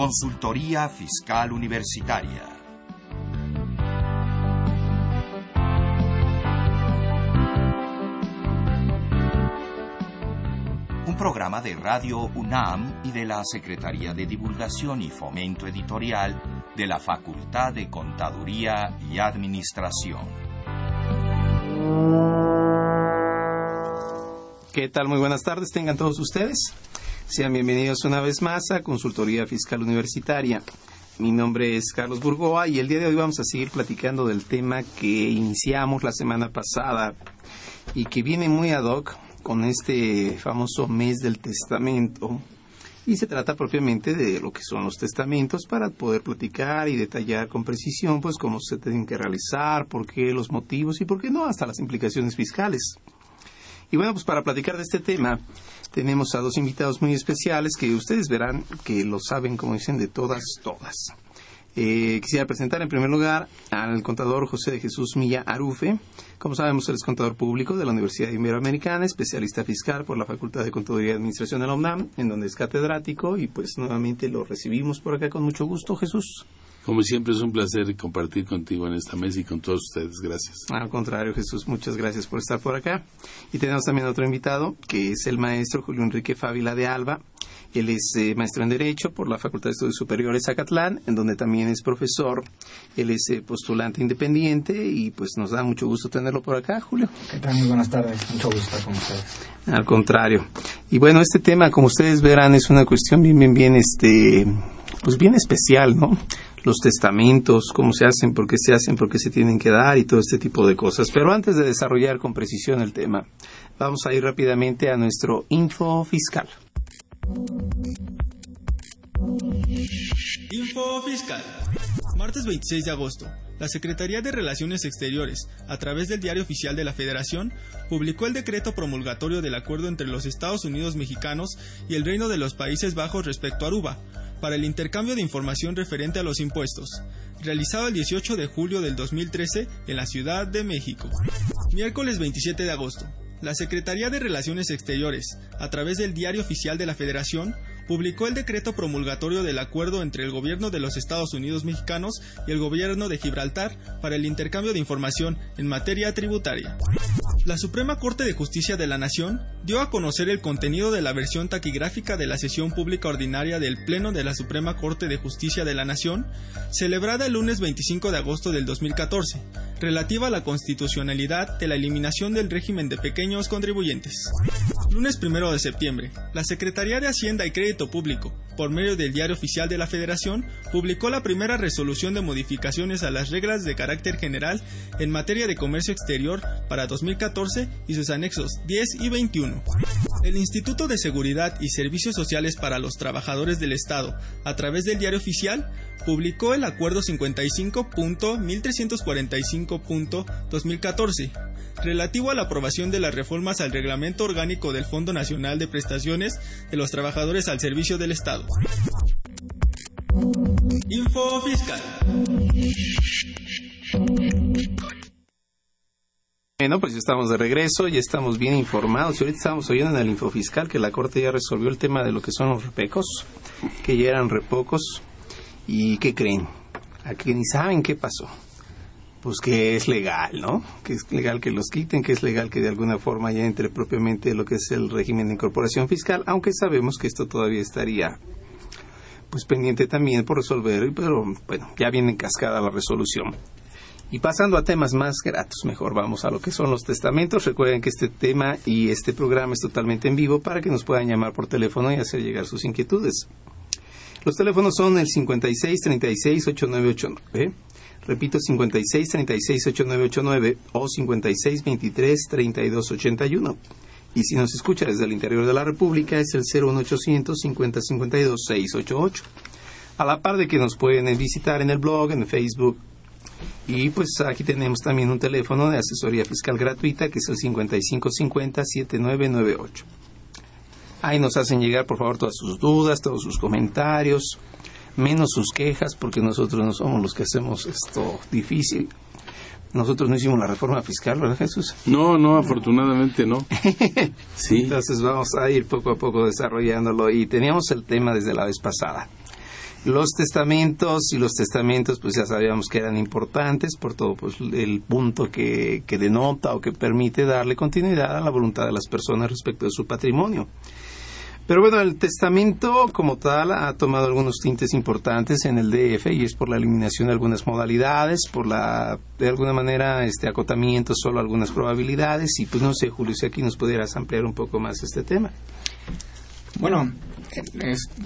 Consultoría Fiscal Universitaria. Un programa de Radio UNAM y de la Secretaría de Divulgación y Fomento Editorial de la Facultad de Contaduría y Administración. ¿Qué tal? Muy buenas tardes, tengan todos ustedes. Sean bienvenidos una vez más a Consultoría Fiscal Universitaria. Mi nombre es Carlos Burgoa y el día de hoy vamos a seguir platicando del tema que iniciamos la semana pasada y que viene muy ad hoc con este famoso mes del testamento. Y se trata propiamente de lo que son los testamentos para poder platicar y detallar con precisión pues cómo se tienen que realizar, por qué los motivos y por qué no hasta las implicaciones fiscales. Y bueno, pues para platicar de este tema, tenemos a dos invitados muy especiales que ustedes verán que lo saben, como dicen, de todas, todas. Eh, quisiera presentar en primer lugar al contador José de Jesús Milla Arufe. Como sabemos, él es contador público de la Universidad Iberoamericana, especialista fiscal por la Facultad de Contaduría y Administración de la UNAM, en donde es catedrático, y pues nuevamente lo recibimos por acá con mucho gusto, Jesús. Como siempre es un placer compartir contigo en esta mesa y con todos ustedes. Gracias. Al contrario, Jesús, muchas gracias por estar por acá. Y tenemos también otro invitado, que es el maestro Julio Enrique Fávila de Alba. Él es eh, maestro en Derecho por la Facultad de Estudios Superiores Zacatlán, en donde también es profesor. Él es eh, postulante independiente y pues nos da mucho gusto tenerlo por acá, Julio. ¿Qué tal? Muy buenas tardes. Mucho gusto estar con ustedes. Al contrario. Y bueno, este tema, como ustedes verán, es una cuestión bien, bien, bien, este, pues bien especial, ¿no? Los testamentos, cómo se hacen, por qué se hacen, por qué se tienen que dar y todo este tipo de cosas. Pero antes de desarrollar con precisión el tema, vamos a ir rápidamente a nuestro info fiscal. Info fiscal. Martes 26 de agosto. La Secretaría de Relaciones Exteriores, a través del Diario Oficial de la Federación, publicó el decreto promulgatorio del acuerdo entre los Estados Unidos mexicanos y el Reino de los Países Bajos respecto a Aruba, para el intercambio de información referente a los impuestos, realizado el 18 de julio del 2013 en la Ciudad de México. Miércoles 27 de agosto. La Secretaría de Relaciones Exteriores, a través del Diario Oficial de la Federación, publicó el decreto promulgatorio del acuerdo entre el gobierno de los Estados Unidos mexicanos y el gobierno de Gibraltar para el intercambio de información en materia tributaria. La Suprema Corte de Justicia de la Nación dio a conocer el contenido de la versión taquigráfica de la sesión pública ordinaria del Pleno de la Suprema Corte de Justicia de la Nación, celebrada el lunes 25 de agosto del 2014, relativa a la constitucionalidad de la eliminación del régimen de pequeños contribuyentes. Lunes 1 de septiembre, la Secretaría de Hacienda y Crédito Público, por medio del Diario Oficial de la Federación, publicó la primera resolución de modificaciones a las reglas de carácter general en materia de comercio exterior para 2014 y sus anexos 10 y 21. El Instituto de Seguridad y Servicios Sociales para los Trabajadores del Estado, a través del Diario Oficial, publicó el Acuerdo 55.1345.2014 relativo a la aprobación de las reformas al Reglamento Orgánico del Fondo Nacional de Prestaciones de los Trabajadores al Servicio del Estado. Info Fiscal. Bueno, pues ya estamos de regreso, ya estamos bien informados. Y ahorita estamos oyendo en el Info Fiscal que la Corte ya resolvió el tema de lo que son los repecos, que ya eran repocos. ¿Y qué creen? Aquí ni saben qué pasó pues que es legal, ¿no? Que es legal que los quiten, que es legal que de alguna forma ya entre propiamente lo que es el régimen de incorporación fiscal, aunque sabemos que esto todavía estaría pues pendiente también por resolver, pero bueno, ya viene en cascada la resolución. Y pasando a temas más gratos, mejor vamos a lo que son los testamentos. Recuerden que este tema y este programa es totalmente en vivo para que nos puedan llamar por teléfono y hacer llegar sus inquietudes. Los teléfonos son el 56 36 8989 Repito, 56 36 8989 o 56 23 32 81. Y si nos escucha desde el interior de la República es el 01800 50 52 688. A la par de que nos pueden visitar en el blog, en Facebook. Y pues aquí tenemos también un teléfono de asesoría fiscal gratuita que es el 5550 7998. Ahí nos hacen llegar por favor todas sus dudas, todos sus comentarios menos sus quejas, porque nosotros no somos los que hacemos esto difícil. Nosotros no hicimos la reforma fiscal, ¿verdad, Jesús? No, no, afortunadamente no. sí. Entonces vamos a ir poco a poco desarrollándolo y teníamos el tema desde la vez pasada. Los testamentos y los testamentos pues ya sabíamos que eran importantes por todo pues el punto que, que denota o que permite darle continuidad a la voluntad de las personas respecto de su patrimonio. Pero bueno, el testamento como tal ha tomado algunos tintes importantes en el DF y es por la eliminación de algunas modalidades, por la, de alguna manera, este acotamiento solo algunas probabilidades y pues no sé, Julio, si aquí nos pudieras ampliar un poco más este tema. Bueno,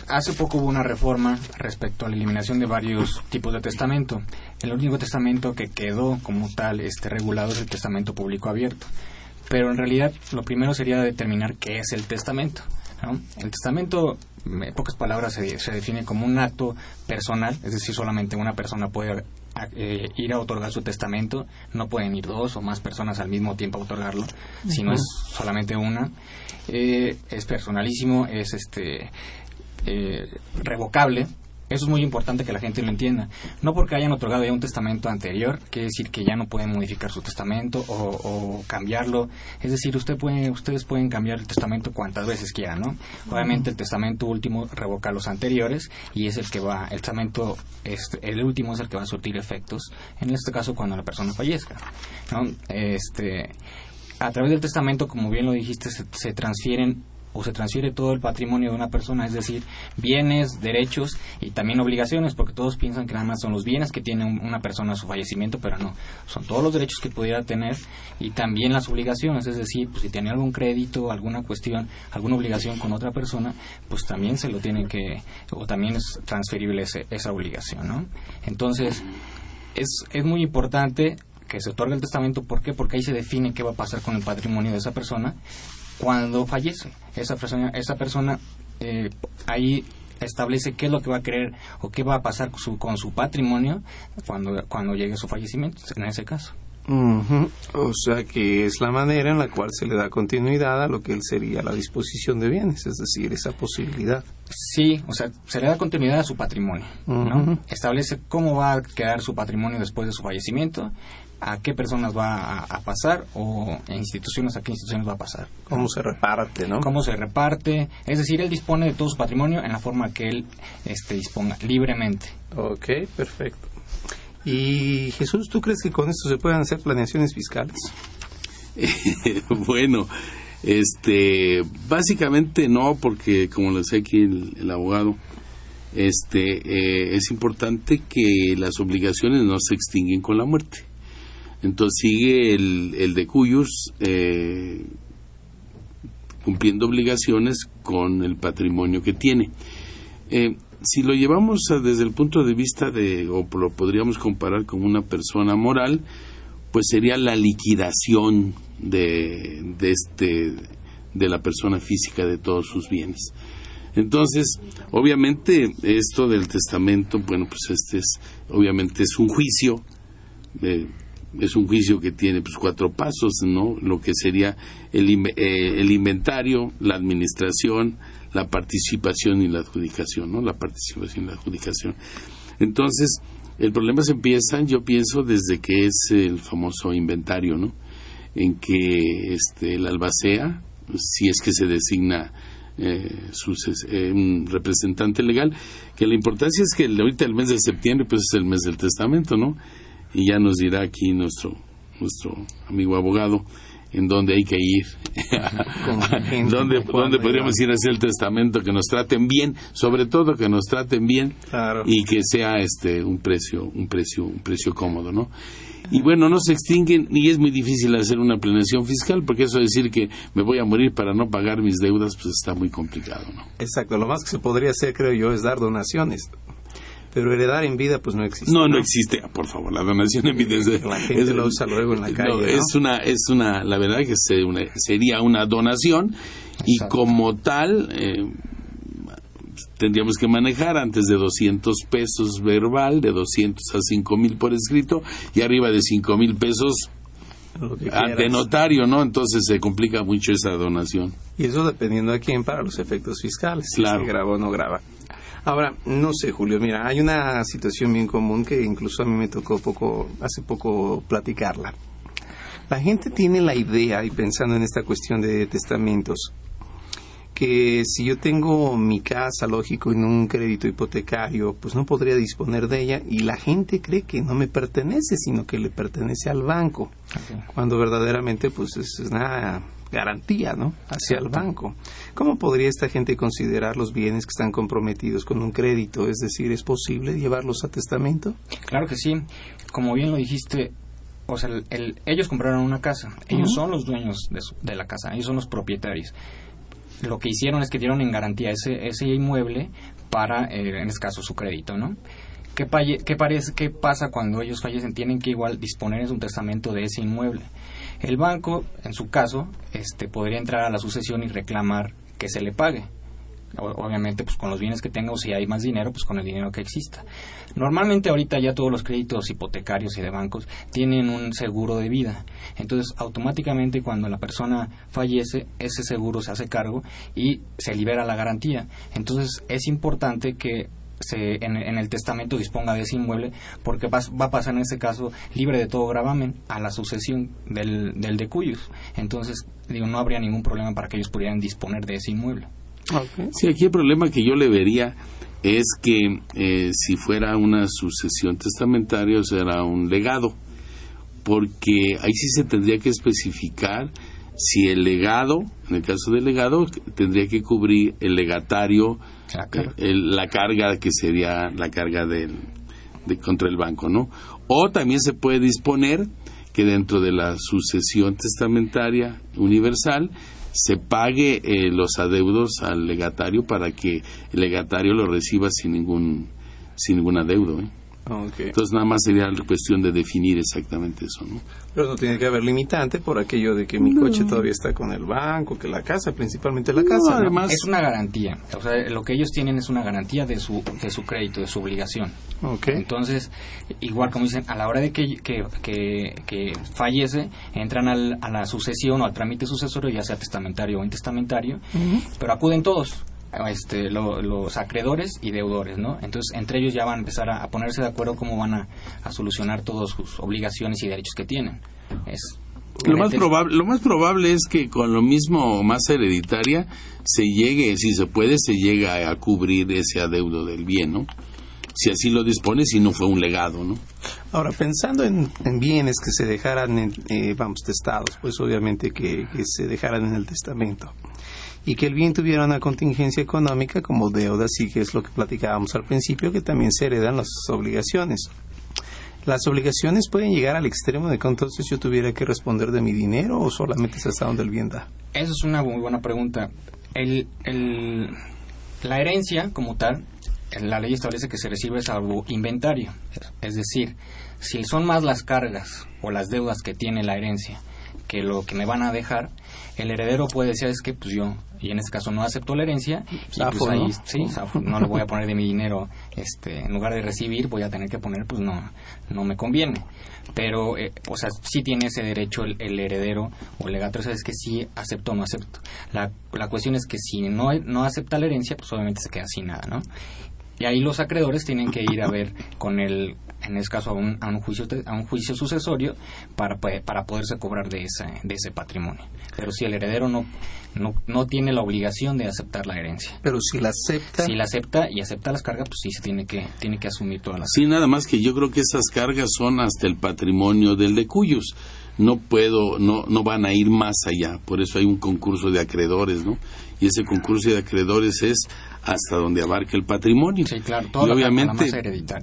hace poco hubo una reforma respecto a la eliminación de varios tipos de testamento. El único testamento que quedó como tal este, regulado es el testamento público abierto. Pero en realidad lo primero sería determinar qué es el testamento. El testamento, en pocas palabras, se, se, define como un acto personal, es decir, solamente una persona puede eh, ir a otorgar su testamento, no pueden ir dos o más personas al mismo tiempo a otorgarlo, sino es solamente una. Eh, es personalísimo, es este eh, revocable, eso es muy importante que la gente lo entienda. No porque hayan otorgado ya un testamento anterior, quiere decir que ya no pueden modificar su testamento o, cambiarlo. Es decir, usted puede, ustedes pueden cambiar el testamento cuantas veces quieran, ¿no? Obviamente el testamento último revoca los anteriores y es el que va, el testamento, el último es el que va a surtir efectos, en este caso cuando la persona fallezca, ¿no? Este, a través del testamento, como bien lo dijiste, se transfieren o se transfiere todo el patrimonio de una persona, es decir, bienes, derechos y también obligaciones, porque todos piensan que nada más son los bienes que tiene una persona a su fallecimiento, pero no, son todos los derechos que pudiera tener y también las obligaciones, es decir, pues si tiene algún crédito, alguna cuestión, alguna obligación con otra persona, pues también se lo tiene que, o también es transferible esa obligación, ¿no? Entonces, es, es muy importante que se otorgue el testamento, ¿por qué? Porque ahí se define qué va a pasar con el patrimonio de esa persona cuando fallece. Esa persona, esa persona eh, ahí establece qué es lo que va a querer o qué va a pasar con su, con su patrimonio cuando, cuando llegue su fallecimiento, en ese caso. O sea que es la manera en la cual se le da continuidad a lo que él sería la disposición de bienes, es decir, esa posibilidad. Sí, o sea, se le da continuidad a su patrimonio, ¿no? Establece cómo va a quedar su patrimonio después de su fallecimiento a qué personas va a, pasar o en instituciones a qué instituciones va a pasar. Cómo se reparte, ¿no? Cómo se reparte. Es decir, él dispone de todo su patrimonio en la forma que él este, disponga, libremente. Ok, perfecto. Y Jesús, ¿tú crees que con esto se pueden hacer planeaciones fiscales? bueno, este, básicamente no, porque como lo decía aquí el, abogado, este, eh, es importante que las obligaciones no se extinguen con la muerte. Entonces sigue el, de Cuyos eh, cumpliendo obligaciones con el patrimonio que tiene. Eh, si lo llevamos desde el punto de vista de, o lo podríamos comparar con una persona moral, pues sería la liquidación de, de, este, de la persona física de todos sus bienes. Entonces, obviamente, esto del testamento, bueno, pues este es, obviamente es un juicio, eh, es un juicio que tiene pues cuatro pasos, ¿no? Lo que sería el, eh, el inventario, la administración, la participación y la adjudicación, ¿no? La participación y la adjudicación. Entonces, el problema se empieza, yo pienso, desde que es el famoso inventario, ¿no? En que este, el albacea, si es que se designa eh, eh, un representante legal, que la importancia es que ahorita el mes de septiembre pues es el mes del testamento, ¿no? y ya nos dirá aquí nuestro nuestro amigo abogado en dónde hay que ir, dónde, dónde podríamos ir a hacer el testamento, que nos traten bien, sobre todo que nos traten bien y que sea este un precio, un precio, un precio cómodo, ¿no? Y bueno, no se extinguen y es muy difícil hacer una planeación fiscal porque eso decir que me voy a morir para no pagar mis deudas, pues está muy complicado, ¿no? Exacto, lo más que se podría hacer, creo yo, es dar donaciones pero heredar en vida, pues no existe. No, no, existe, por favor. La donación en vida es. La gente lo usa luego en la calle. Es una, es una, la verdad que sería una donación y como tal. Eh, tendríamos que manejar antes de 200 pesos verbal, de 200 a 5 mil por escrito y arriba de 5 mil pesos ante notario, ¿no? Entonces se complica mucho esa donación. Y eso dependiendo de quién para los efectos fiscales, claro. si graba o no graba. Ahora, no sé, Julio, mira, hay una situación bien común que incluso a mí me tocó poco, hace poco platicarla. La gente tiene la idea, y pensando en esta cuestión de testamentos, que si yo tengo mi casa, lógico, en un crédito hipotecario, pues no podría disponer de ella y la gente cree que no me pertenece, sino que le pertenece al banco, cuando verdaderamente pues es una garantía, ¿no? Hacia el banco. ¿Cómo podría esta gente considerar los bienes que están comprometidos con un crédito? Es decir, ¿es posible llevarlos a testamento? Claro que sí. Como bien lo dijiste, o sea, ellos compraron una casa, ellos son los dueños de, de la casa, ellos son los propietarios lo que hicieron es que dieron en garantía ese, ese inmueble para, eh, en este caso, su crédito, ¿no? ¿Qué, qué, parece, ¿Qué pasa cuando ellos fallecen? Tienen que igual disponer en su testamento de ese inmueble. El banco, en su caso, este, podría entrar a la sucesión y reclamar que se le pague. Obviamente pues con los bienes que tenga o si hay más dinero pues con el dinero que exista. Normalmente ahorita ya todos los créditos hipotecarios y de bancos tienen un seguro de vida. Entonces automáticamente cuando la persona fallece ese seguro se hace cargo y se libera la garantía. Entonces es importante que se, en, el testamento disponga de ese inmueble porque va, a pasar en ese caso libre de todo gravamen a la sucesión del, del de cuyos. Entonces digo no habría ningún problema para que ellos pudieran disponer de ese inmueble. Sí, aquí el problema que yo le vería es que eh, si fuera una sucesión testamentaria, o será un legado, porque ahí sí se tendría que especificar si el legado, en el caso del legado, tendría que cubrir el legatario, la carga, que sería la carga del, de, contra el banco, ¿no? O también se puede disponer que dentro de la sucesión testamentaria universal se pague eh, los adeudos al legatario para que el legatario lo reciba sin ningún sin ningún adeudo. ¿eh? Entonces nada más sería cuestión de definir exactamente eso, ¿no? Pero no tiene que haber limitante por aquello de que mi coche todavía está con el banco, que la casa, principalmente la casa. Además es una garantía. O sea, lo que ellos tienen es una garantía de su de su crédito, de su obligación. Entonces, igual como dicen, a la hora de que, que, fallece, entran a la sucesión o al trámite sucesorio, ya sea testamentario o intestamentario, pero acuden todos este, los acreedores y deudores, ¿no? Entonces, entre ellos ya van a empezar a, ponerse de acuerdo cómo van a, solucionar todas sus obligaciones y derechos que tienen. Es, lo más, probable, lo más probable es que con lo mismo más hereditaria se llegue, si se puede, se llega a cubrir ese adeudo del bien, ¿no? Si así lo dispone, si no fue un legado, ¿no? Ahora, pensando en, bienes que se dejaran, en, eh, vamos, testados, pues obviamente que, que se dejaran en el testamento y que el bien tuviera una contingencia económica como deuda, sí que es lo que platicábamos al principio, que también se heredan las obligaciones. ¿Las obligaciones pueden llegar al extremo de que entonces yo tuviera que responder de mi dinero o solamente es hasta donde el bien da? Esa es una muy buena pregunta. La herencia como tal, la ley establece que se recibe salvo inventario. Es decir, si son más las cargas o las deudas que tiene la herencia que lo que me van a dejar, el heredero puede decir, es que pues yo y en este caso no acepto la herencia y pues ahí ¿no? sí no le voy a poner de mi dinero este en lugar de recibir voy a tener que poner pues no no me conviene pero eh, o sea sí tiene ese derecho el, heredero o el legatario es que sí acepto o no acepto. La, la cuestión es que si no no acepta la herencia pues obviamente se queda sin nada no y ahí los acreedores tienen que ir a ver con el en este caso a un, a un juicio a un juicio sucesorio para para poderse cobrar de ese de ese patrimonio pero si el heredero no no, no tiene la obligación de aceptar la herencia. Pero si la acepta... Si la acepta y acepta las cargas, pues sí se tiene que, tiene que asumir todas las Sí, nada más que yo creo que esas cargas son hasta el patrimonio del de cuyos. No puedo, no, no van a ir más allá. Por eso hay un concurso de acreedores, ¿no? Y ese concurso de acreedores es hasta donde abarca el patrimonio. Sí, claro. y obviamente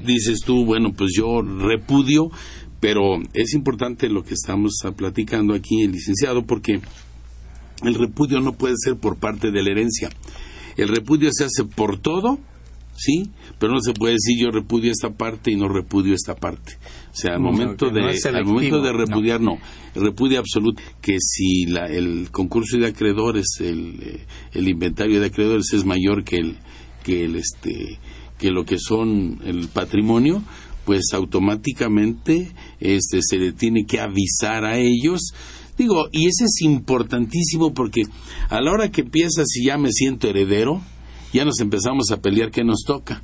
dices tú, bueno, pues yo repudio, pero es importante lo que estamos platicando aquí, el licenciado, porque el repudio no puede ser por parte de la herencia. El repudio se hace por todo, ¿sí? Pero no se puede decir yo repudio esta parte y no repudio esta parte. O sea, al momento, de, al momento de repudiar, no. El repudio absoluto, que si la, el concurso de acreedores, el, eh, el inventario de acreedores es mayor que el, que el, este, que lo que son el patrimonio, pues automáticamente este, se le tiene que avisar a ellos Digo, y ese es importantísimo porque a la hora que empiezas y ya me siento heredero, ya nos empezamos a pelear qué nos toca.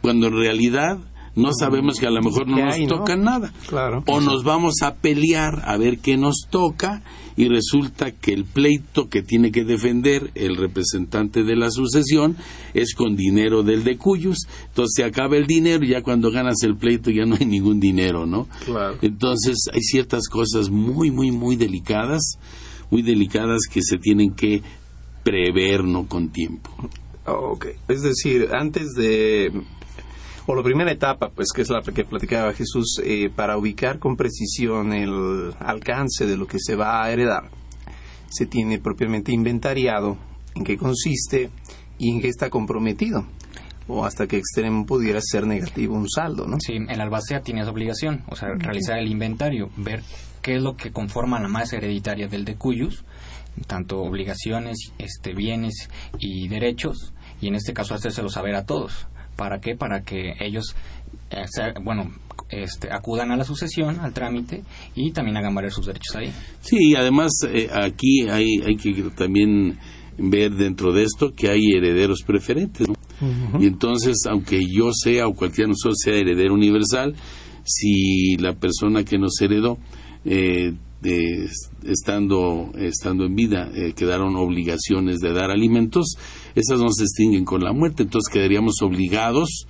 Cuando en realidad no sabemos que a lo mejor no ¿Qué nos hay, no? toca nada. Claro. O nos vamos a pelear a ver qué nos toca y resulta que el pleito que tiene que defender el representante de la sucesión es con dinero del de Cuyos. Entonces se acaba el dinero y ya cuando ganas el pleito ya no hay ningún dinero, ¿no? Claro. Entonces hay ciertas cosas muy, muy, muy delicadas, muy delicadas que se tienen que prever, ¿no? Con tiempo. Ok, es decir, antes de, o la primera etapa, pues que es la que platicaba Jesús, eh, para ubicar con precisión el alcance de lo que se va a heredar, se tiene propiamente inventariado en qué consiste y en qué está comprometido, o hasta qué extremo pudiera ser negativo un saldo, ¿no? Sí, el albacea tiene esa obligación, o sea, realizar el inventario, ver qué es lo que conforma la masa hereditaria del de Cuyus, tanto obligaciones, este, bienes y derechos, y en este caso hacérselo saber a todos. ¿Para qué? Para que ellos, eh, bueno, este, acudan a la sucesión, al trámite, y también hagan valer sus derechos ahí. Sí, y además eh, aquí hay, hay que también ver dentro de esto que hay herederos preferentes. ¿no? Y entonces, aunque yo sea o cualquiera de nosotros sea heredero universal, si la persona que nos heredó, eh, eh, estando, estando en vida, eh, quedaron obligaciones de dar alimentos, esas no se extinguen con la muerte, entonces quedaríamos obligados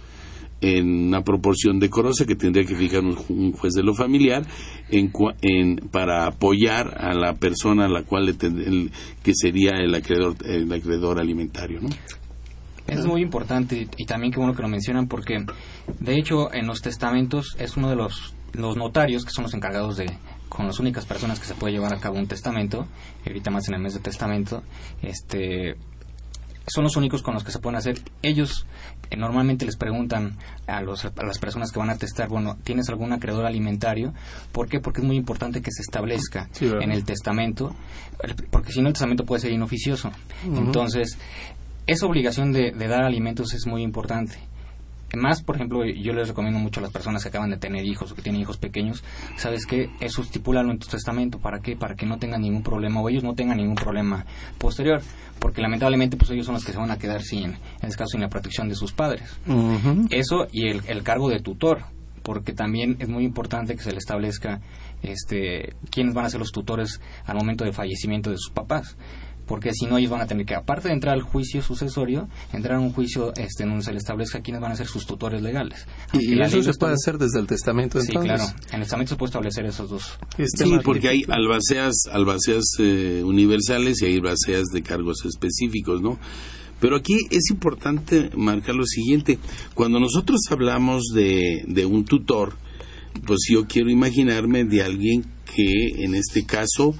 en una proporción decorosa que tendría que fijar un, ju- un juez de lo familiar en, en- para apoyar a la persona a la cual le que sería el acreedor el acreedor alimentario ¿no? Es muy importante y también qué bueno que lo mencionan porque de hecho en los testamentos es uno de los, los notarios que son los encargados de con las únicas personas que se puede llevar a cabo un testamento ahorita más en el mes de testamento este son los únicos con los que se pueden hacer. Ellos eh, normalmente les preguntan a, los, a las personas que van a testar bueno tienes algún acreedor alimentario ¿por qué? porque es muy importante que se establezca en el testamento porque si no el testamento puede ser inoficioso. Entonces esa obligación de, de dar alimentos es muy importante. Más, por ejemplo, yo les recomiendo mucho a las personas que acaban de tener hijos o que tienen hijos pequeños, ¿sabes qué? Eso estipúlalo en tu testamento. ¿Para qué? Para que no tengan ningún problema o ellos no tengan ningún problema posterior. Porque lamentablemente, pues ellos son los que se van a quedar sin, en este caso, sin la protección de sus padres. Eso y el, el cargo de tutor, porque también es muy importante que se le establezca este, quiénes van a ser los tutores al momento del fallecimiento de sus papás. Porque si no, ellos van a tener que, aparte de entrar al juicio sucesorio, entrar a un juicio este, en donde se le establezca quiénes van a ser sus tutores legales. Aunque Y la eso se puede hacer desde el testamento, Sí, entonces. claro. En el testamento se puede establecer esos dos. Este sí porque hay albaceas albaceas eh, universales y hay albaceas de cargos específicos no pero aquí es importante marcar lo siguiente cuando nosotros hablamos de, de un tutor pues yo quiero imaginarme de alguien que en este caso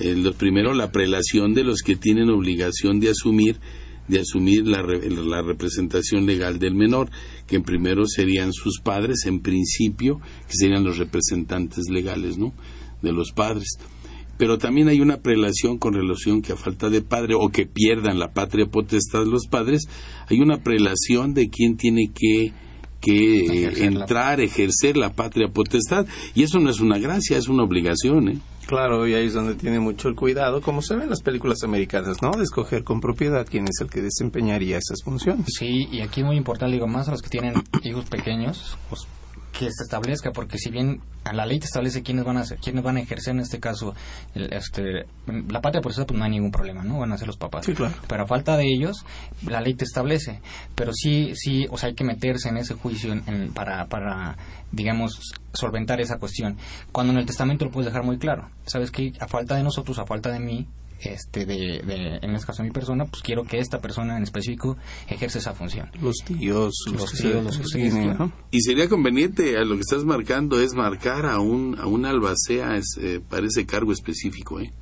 eh, lo primero la prelación de los que tienen obligación de asumir de asumir la, la representación legal del menor, que en primero serían sus padres, en principio, que serían los representantes legales, ¿no? De los padres. Pero también hay una prelación con relación que a falta de padre o que pierdan la patria potestad los padres, hay una prelación de quién tiene que que eh, la- entrar, ejercer la patria potestad, y eso no es una gracia, es una obligación, ¿eh? Claro, y ahí es donde tiene mucho el cuidado, como se ve en las películas americanas, ¿no? De escoger con propiedad quién es el que desempeñaría esas funciones. Sí, y aquí es muy importante, digo, más a los que tienen hijos pequeños, pues que se establezca, porque si bien a la ley te establece quiénes van a hacer, quiénes van a ejercer en este caso, el- este, la patria potestad, pues no hay ningún problema, ¿no? Van a ser los papás. Sí, claro. Pero a falta de ellos, la ley te establece. Pero sí, sí, o sea, hay que meterse en ese juicio en- en- para, para, digamos, solventar esa cuestión. Cuando en el testamento lo puedes dejar muy claro. Sabes que a falta de nosotros, a falta de mí, este, de, de, en este caso de mi persona, pues quiero que esta persona en específico ejerce esa función. Los tíos, los, tíos, los que. Y sería conveniente, a lo que estás marcando, es marcar a un, a un albacea es, eh, para ese cargo específico, ¿eh?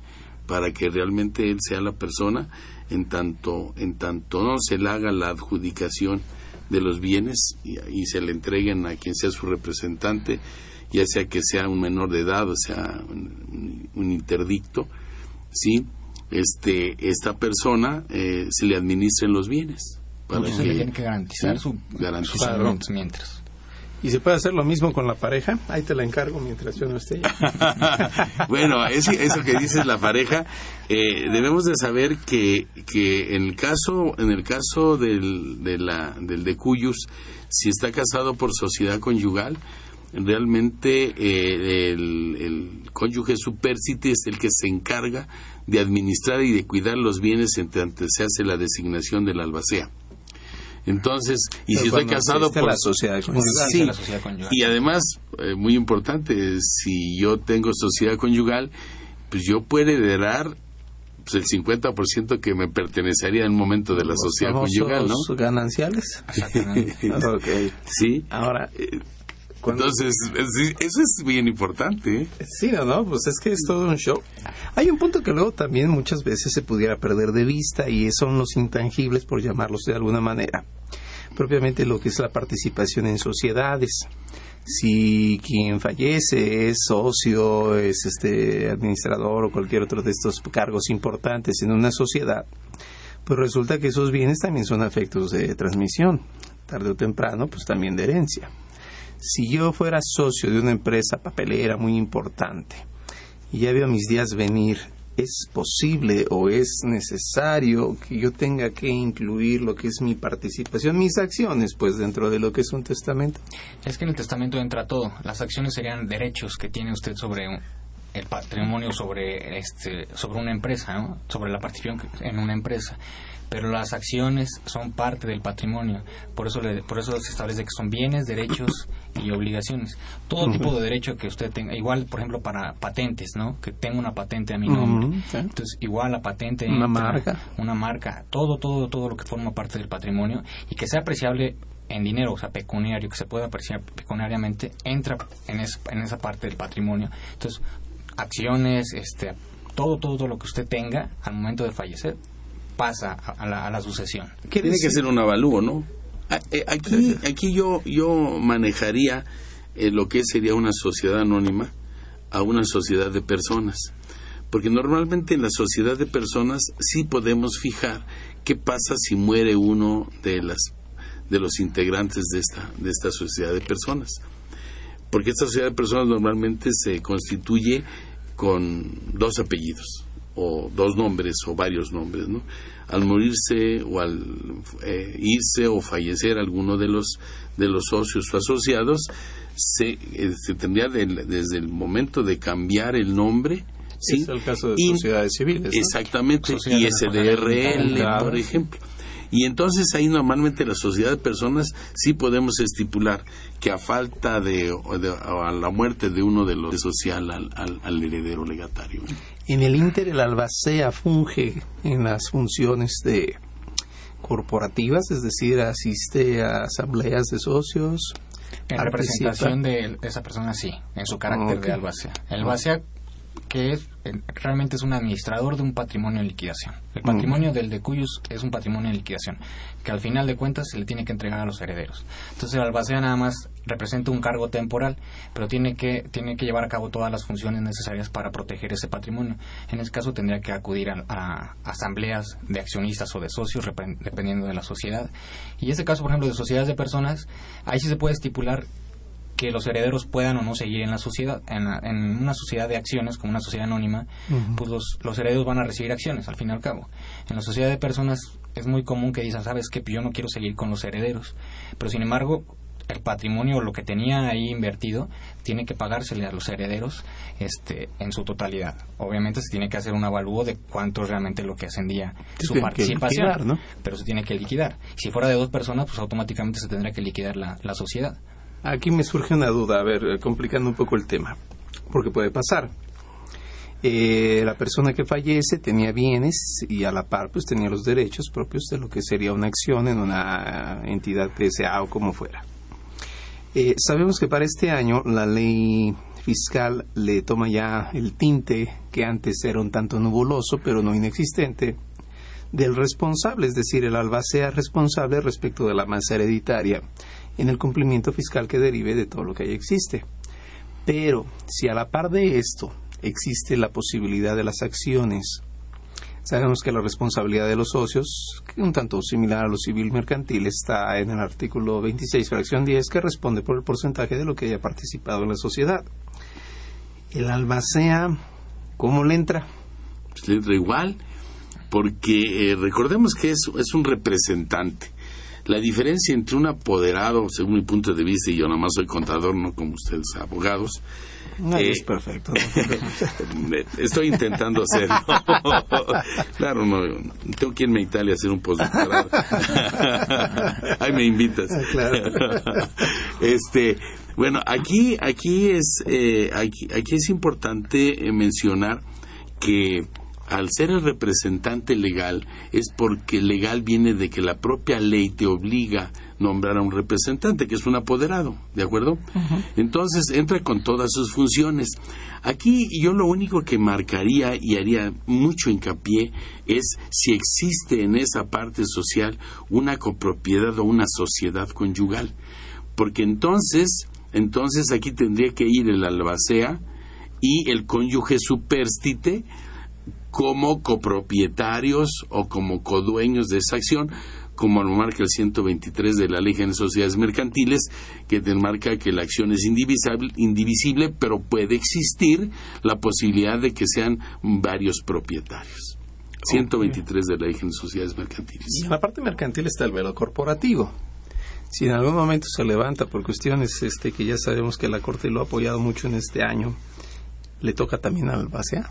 para que realmente él sea la persona, en tanto, en tanto no se le haga la adjudicación de los bienes y, y se le entreguen a quien sea su representante, ya sea que sea un menor de edad o sea un, un interdicto, ¿sí? Este, esta persona eh, se le administren los bienes. Para Entonces le que- tiene que garantizar sí, su, garantizar. sus alimentos mientras. ¿Y se puede hacer lo mismo con la pareja? Ahí te la encargo mientras yo no esté. bueno, eso, que dices la pareja, eh, debemos de saber que, que en el caso, en el caso del, de la, del de Cuyus, si está casado por sociedad conyugal, realmente eh, el, el, cónyuge supérsite es el que se encarga de administrar y de cuidar los bienes entre antes se hace la designación del albacea. Entonces, y si estoy casado por la sociedad conyugal, sí, y además, eh, muy importante, si yo tengo sociedad conyugal, pues yo puedo heredar pues, el 50% que me pertenecería en el momento de la sociedad conyugal, ¿no? gananciales? okay. Sí. Ahora, entonces, eso es bien importante. ¿eh? Sí, no, no, pues es que es todo un show. Hay un punto que luego también muchas veces se pudiera perder de vista y son los intangibles, por llamarlos de alguna manera. Propiamente lo que es la participación en sociedades. Si quien fallece es socio, es este administrador o cualquier otro de estos cargos importantes en una sociedad, pues resulta que esos bienes también son efectos de transmisión, tarde o temprano, pues también de herencia si yo fuera socio de una empresa papelera muy importante y ya veo mis días venir, ¿es posible o es necesario que yo tenga que incluir lo que es mi participación, mis acciones, pues dentro de lo que es un testamento? Es que en el testamento entra todo. Las acciones serían derechos que tiene usted sobre el patrimonio sobre este sobre una empresa, sobre la participación en una empresa pero las acciones son parte del patrimonio. Por eso, por eso se establece que son bienes, derechos y obligaciones. Todo tipo de derecho que usted tenga, igual, por ejemplo, para patentes, ¿no? Que tenga una patente a mi nombre. Entonces, igual la patente. Una marca. Una marca. Todo, todo, todo lo que forma parte del patrimonio y que sea apreciable en dinero, o sea, pecuniario, que se pueda apreciar pecuniariamente, entra en, en esa parte del patrimonio. Entonces, acciones, este, todo, todo lo que usted tenga al momento de fallecer pasa a la, sucesión. Tiene que ser un avalúo, ¿no? Eh, aquí, aquí yo, yo manejaría eh, lo que sería una sociedad anónima a una sociedad de personas. Porque normalmente en la sociedad de personas sí podemos fijar qué pasa si muere uno de las de los integrantes de esta de esta sociedad de personas. Porque esta sociedad de personas normalmente se constituye con dos apellidos o dos nombres o varios nombres, ¿no? Al morirse o al eh, irse o fallecer alguno de los de los socios o asociados, se, eh, tendría desde el momento de cambiar el nombre. ¿sí? Es el caso de sociedades civiles. Exactamente, y SDRL, por ejemplo. Y entonces ahí normalmente la sociedad de personas sí podemos estipular que a falta de, a la muerte de uno de los social al, al heredero legatario. En el Inter el albacea funge en las funciones de corporativas, es decir, asiste a asambleas de socios. En representación de esa persona, sí, en su carácter de albacea. El albacea que es, realmente es un administrador de un patrimonio en liquidación. El patrimonio del de Cuyus es un patrimonio en liquidación, que al final de cuentas se le tiene que entregar a los herederos. Entonces el albacea nada más representa un cargo temporal, pero tiene que, tiene que llevar a cabo todas las funciones necesarias para proteger ese patrimonio. En ese caso tendría que acudir a, asambleas de accionistas o de socios, dependiendo de la sociedad. Y en este caso, por ejemplo, de sociedades de personas, ahí sí se puede estipular que los herederos puedan o no seguir en la sociedad. En, una sociedad de acciones, como una sociedad anónima, pues los, los, herederos van a recibir acciones, al fin y al cabo. En la sociedad de personas es muy común que dicen, sabes que yo no quiero seguir con los herederos. Pero sin embargo, el patrimonio, lo que tenía ahí invertido, tiene que pagársele a los herederos este, en su totalidad. Obviamente se tiene que hacer un avalúo de cuánto realmente lo que ascendía su participación, pero se tiene que liquidar. Si fuera de dos personas, pues automáticamente se tendrá que liquidar la, la sociedad. Aquí me surge una duda, a ver, complicando un poco el tema, porque puede pasar. Eh, la persona que fallece tenía bienes y a la par pues tenía los derechos propios de lo que sería una acción en una entidad PSA o como fuera. Eh, sabemos que para este año la ley fiscal le toma ya el tinte que antes era un tanto nubuloso pero no inexistente del responsable, es decir, el albacea responsable respecto de la masa hereditaria en el cumplimiento fiscal que derive de todo lo que ahí existe. Pero si a la par de esto existe la posibilidad de las acciones Sabemos que la responsabilidad de los socios, un tanto similar a lo civil mercantil, está en el artículo 26, fracción 10, que responde por el porcentaje de lo que haya participado en la sociedad. El albacea, ¿cómo le entra? Le entra igual, porque eh, recordemos que es un representante. La diferencia entre un apoderado, según mi punto de vista, y yo nomás soy contador, no como ustedes abogados, no, Eh, es perfecto. Estoy intentando hacerlo. claro, no. Tengo que irme a Italia a hacer un postdoctorado. Ahí me invitas. Claro. Este, bueno, aquí, aquí es, eh, aquí, aquí es importante eh, mencionar que al ser el representante legal es porque legal viene de que la propia ley te obliga a nombrar a un representante, que es un apoderado, ¿de acuerdo? Entonces entra con todas sus funciones. Aquí yo lo único que marcaría y haría mucho hincapié es si existe en esa parte social una copropiedad o una sociedad conyugal. Porque entonces, entonces aquí tendría que ir el albacea y el cónyuge superstite como copropietarios o como codueños de esa acción, como lo marca el 123 de la Ley General de Sociedades Mercantiles, que marca que la acción es indivisible, indivisible, pero puede existir la posibilidad de que sean varios propietarios. 123 de la Ley General de Sociedades Mercantiles. Y en la parte mercantil está el velo corporativo. Si en algún momento se levanta por cuestiones este, que ya sabemos que la Corte lo ha apoyado mucho en este año, ¿le toca también al albacea?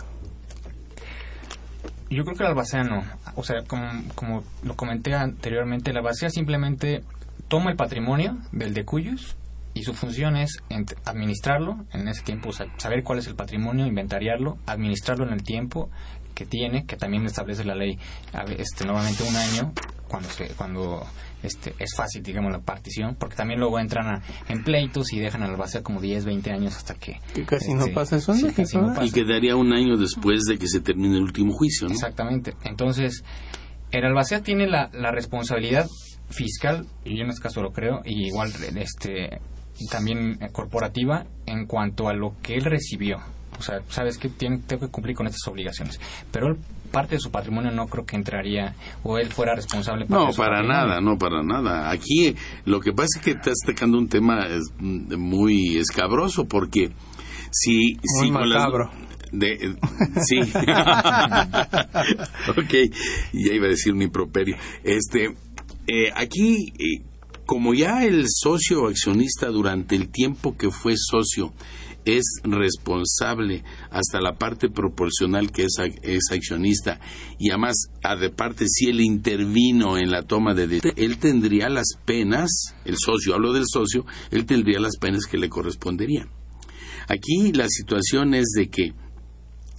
Yo creo que el albacea no. O sea, como, como lo comenté anteriormente, el albacea simplemente toma el patrimonio del de cuyos y su función es administrarlo en ese tiempo, o sea, saber cuál es el patrimonio, inventariarlo, administrarlo en el tiempo que tiene, que también establece la ley, este, nuevamente un año, cuando se, cuando este, es fácil, digamos, la partición, porque también luego entran a- en pleitos y dejan al albacea como 10, 20 años hasta que... Que casi no este, pasa eso sí, casi no. Y quedaría un año después de que se termine el último juicio, ¿no? Exactamente. Entonces, el albacea tiene la, la responsabilidad fiscal, y yo en este caso lo creo, y igual este también corporativa en cuanto a lo que él recibió. O sea, sabes que tiene, tengo que cumplir con estas obligaciones. Pero él, parte de su patrimonio no creo que entraría o él fuera responsable. parte No, de su para patrimonio. nada, no, para nada. Aquí lo que pasa es que estás tocando un tema es, muy escabroso porque si... si con las- macabro. de, eh, sí. ok, ya iba a decir un improperio. Este, eh, aquí, eh, como ya el socio accionista durante el tiempo que fue socio es responsable hasta la parte proporcional que es, ac- es accionista y además a de parte si él intervino en la toma de él tendría las penas, el socio, hablo del socio, él tendría las penas que le corresponderían. Aquí la situación es de que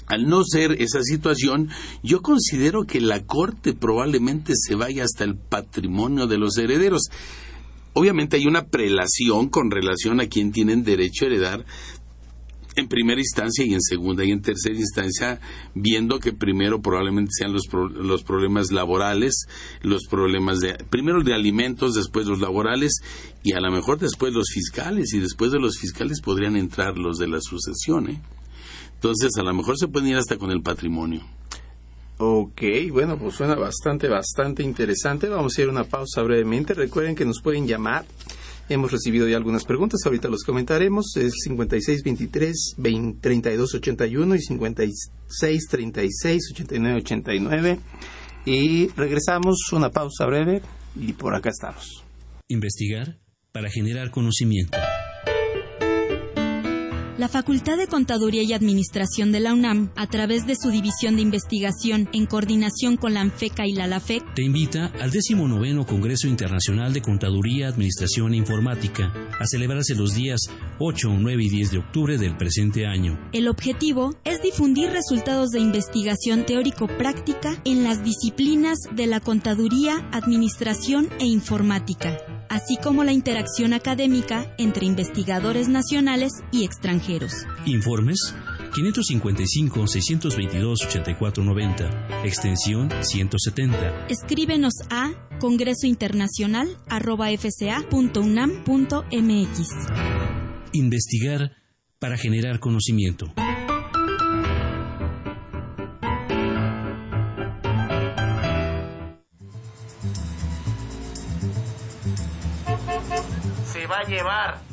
al no ser esa situación, yo considero que la Corte probablemente se vaya hasta el patrimonio de los herederos. Obviamente hay una prelación con relación a quien tienen derecho a heredar en primera instancia y en segunda y en tercera instancia, viendo que primero probablemente sean los, pro- los problemas laborales, los problemas de, primero de alimentos, después los laborales y a lo mejor después los fiscales y después de los fiscales podrían entrar los de la sucesión. ¿eh? Entonces a lo mejor se pueden ir hasta con el patrimonio. Ok, bueno, pues suena bastante, bastante interesante. Vamos a ir a una pausa brevemente. Recuerden que nos pueden llamar. Hemos recibido ya algunas preguntas, ahorita los comentaremos. Es 5623 20 3281 y 5636 8989. Y regresamos, una pausa breve y por acá estamos. Investigar para generar conocimiento. La Facultad de Contaduría y Administración de la UNAM, a través de su División de Investigación en coordinación con la ANFECA y la LAFEC, Te invita al 19 Congreso Internacional de Contaduría, Administración e Informática, a celebrarse los días 8, 9 y 10 de octubre del presente año. el objetivo es difundir resultados de investigación teórico-práctica en las disciplinas de la contaduría, administración e informática, así como la interacción académica entre investigadores nacionales y extranjeros. Informes 555-622-8490, extensión 170. Escríbenos a congreso congresointernacional.fca.unam.mx. Investigar para generar conocimiento. Se va a llevar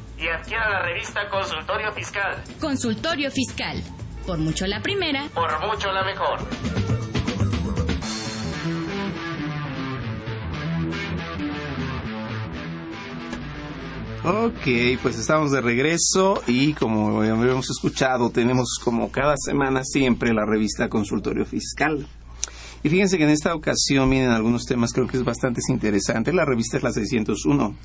y adquiera la revista Consultorio Fiscal. Consultorio Fiscal. Por mucho la primera. Por mucho la mejor. Ok, pues estamos de regreso y como habíamos escuchado, tenemos como cada semana siempre la revista Consultorio Fiscal. Y fíjense que en esta ocasión vienen algunos temas creo que es bastante interesante. La revista es la 601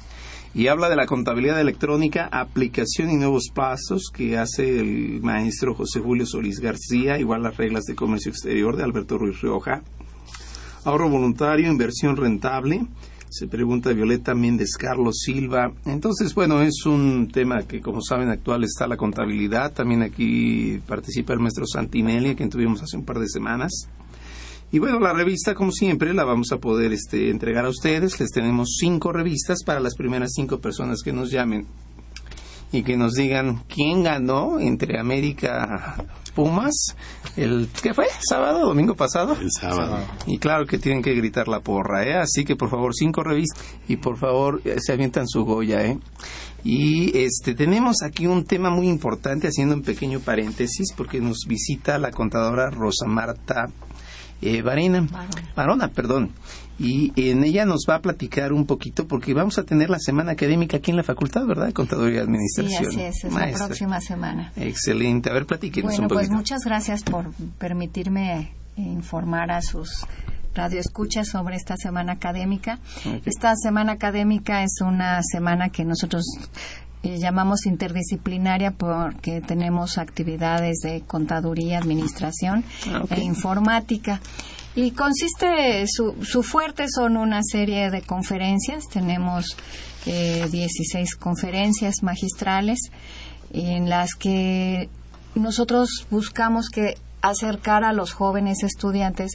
y habla de la contabilidad electrónica, aplicación y nuevos pasos que hace el maestro José Julio Solís García, igual las reglas de comercio exterior de Alberto Ruiz Rioja, ahorro voluntario, inversión rentable, se pregunta Violeta Méndez Carlos Silva. Entonces, bueno, es un tema que, como saben, actual está la contabilidad. También aquí participa el maestro Santinelli, a quien tuvimos hace un par de semanas. Y bueno, la revista, como siempre, la vamos a poder este, entregar a ustedes. Les tenemos cinco revistas para las primeras cinco personas que nos llamen y que nos digan quién ganó entre América Pumas el ¿qué fue? sábado domingo pasado el sábado y claro que tienen que gritar la porra ¿eh? así que por favor cinco revistas y por favor eh, se avientan su goya ¿eh? y este tenemos aquí un tema muy importante haciendo un pequeño paréntesis porque nos visita la contadora Rosa Marta eh, Varena, Varona, perdón. Y en ella nos va a platicar un poquito porque vamos a tener la semana académica aquí en la facultad, ¿verdad? Contaduría y Administración. Sí, así es, es la próxima semana. Excelente. A ver, platíquenos bueno, un pues poquito. muchas gracias por permitirme informar a sus radioescuchas sobre esta semana académica. Esta semana académica es una semana que nosotros eh, llamamos interdisciplinaria porque tenemos actividades de contaduría, administración Ah, e informática. Y consiste, su, su fuerte son una serie de conferencias, tenemos eh, 16 conferencias magistrales en las que nosotros buscamos que acercar a los jóvenes estudiantes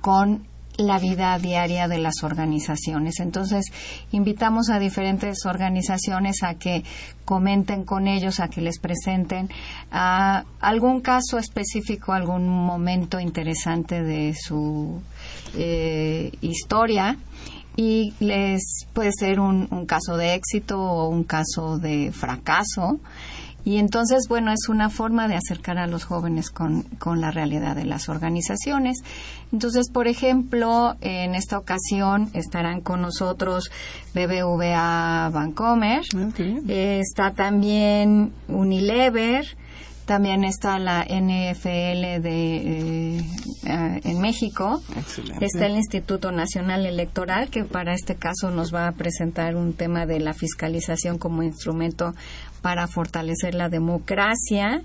con la vida diaria de las organizaciones. Entonces, invitamos a diferentes organizaciones a que comenten con ellos, a que les presenten algún caso específico, algún momento interesante de su eh, historia y les puede ser un, un caso de éxito o un caso de fracaso. Y entonces, bueno, es una forma de acercar a los jóvenes con, con la realidad de las organizaciones. Entonces, por ejemplo, en esta ocasión estarán con nosotros BBVA Bancomer, eh, está también Unilever, también está la NFL de, eh, en México. Excelente. Está el Instituto Nacional Electoral, que para este caso nos va a presentar un tema de la fiscalización como instrumento para fortalecer la democracia.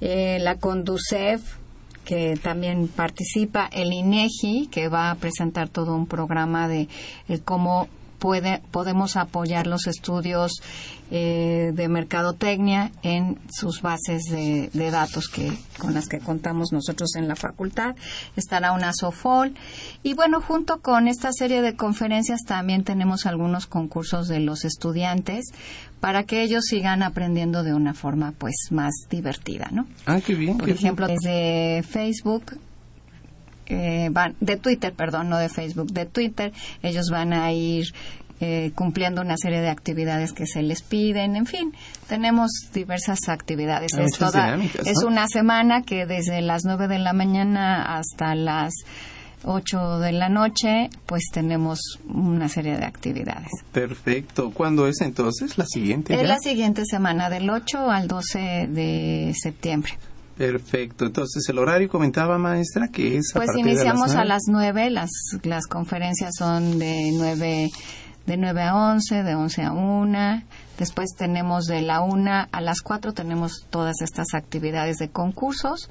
Eh, la Conducef, que también participa, el INEGI, que va a presentar todo un programa de eh, cómo puede, podemos apoyar los estudios eh, de mercadotecnia en sus bases de, de datos que con las que contamos nosotros en la facultad. Estará una SOFOL. Y bueno, junto con esta serie de conferencias también tenemos algunos concursos de los estudiantes para que ellos sigan aprendiendo de una forma pues más divertida, ¿no? Ah, qué bien. Por qué ejemplo, desde Facebook, eh, van, de Twitter, perdón, no de Facebook, de Twitter, ellos van a ir eh, cumpliendo una serie de actividades que se les piden, en fin, tenemos diversas actividades. Hay es, toda- dinámicas, es ¿no? una semana que desde las 9 de la mañana hasta las 8 de la noche, pues tenemos una serie de actividades. Perfecto. ¿Cuándo es entonces? ¿La siguiente? Es ya? la siguiente semana, del 8 al 12 de septiembre. Perfecto. Entonces, el horario comentaba, maestra, que es a Pues partir de iniciamos a nueve. las 9, las, las conferencias son de 9, de 9 a 11, de 11 a 1. Después tenemos de la 1 a las 4, tenemos todas estas actividades de concursos.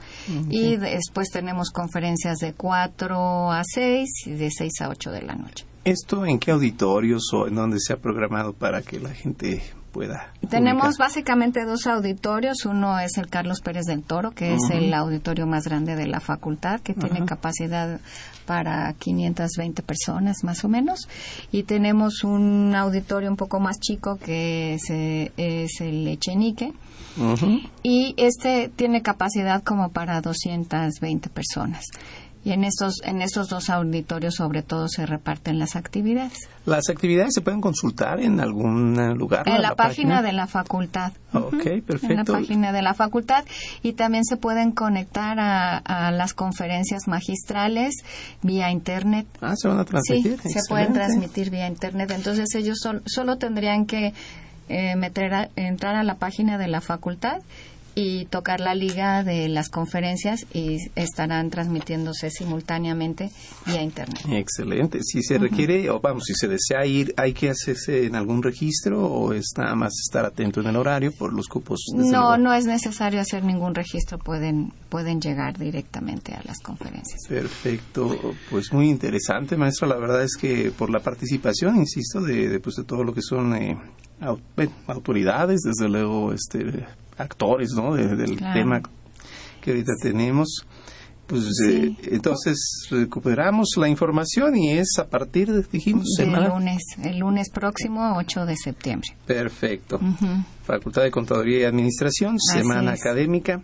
Y después tenemos conferencias de 4 a 6 y de 6 a 8 de la noche. ¿Esto en qué auditorios o en dónde se ha programado para que la gente pueda? Tenemos básicamente dos auditorios. Uno es el Carlos Pérez del Toro, que es el auditorio más grande de la facultad, que tiene capacidad para 520 personas más o menos. Y tenemos un auditorio un poco más chico que es, eh, es el Echenique. Y este tiene capacidad como para 220 personas. Y en estos, en estos dos auditorios sobre todo se reparten las actividades. ¿Las actividades se pueden consultar en algún eh, lugar? En la, página, de la facultad. Ok, Ujú, En la perfecto. página de la facultad. Y también se pueden conectar a, a las conferencias magistrales vía Internet. Ah, se van a Sí, transmitir. se pueden transmitir vía Internet. Entonces ellos sol- solo tendrían que eh, meter a- entrar a la página de la facultad y tocar la liga de las conferencias y estarán transmitiéndose simultáneamente vía Internet. Excelente. Si se requiere, o vamos, si se desea ir, ¿hay que hacerse en algún registro o es nada más estar atento en el horario por los cupos? No, no es necesario hacer ningún registro, pueden, pueden llegar directamente a las conferencias. Perfecto, pues muy interesante, maestro. La verdad es que por la participación, insisto, de, de, pues, de todo lo que son eh, autoridades, desde luego, este, actores, ¿no? De- del Claro. tema que ahorita tenemos. Pues Sí. eh, entonces recuperamos la información y es a partir de, dijimos, El lunes, el lunes próximo, 8 de septiembre. Perfecto. Facultad de Contaduría y Administración, Así semana es. académica.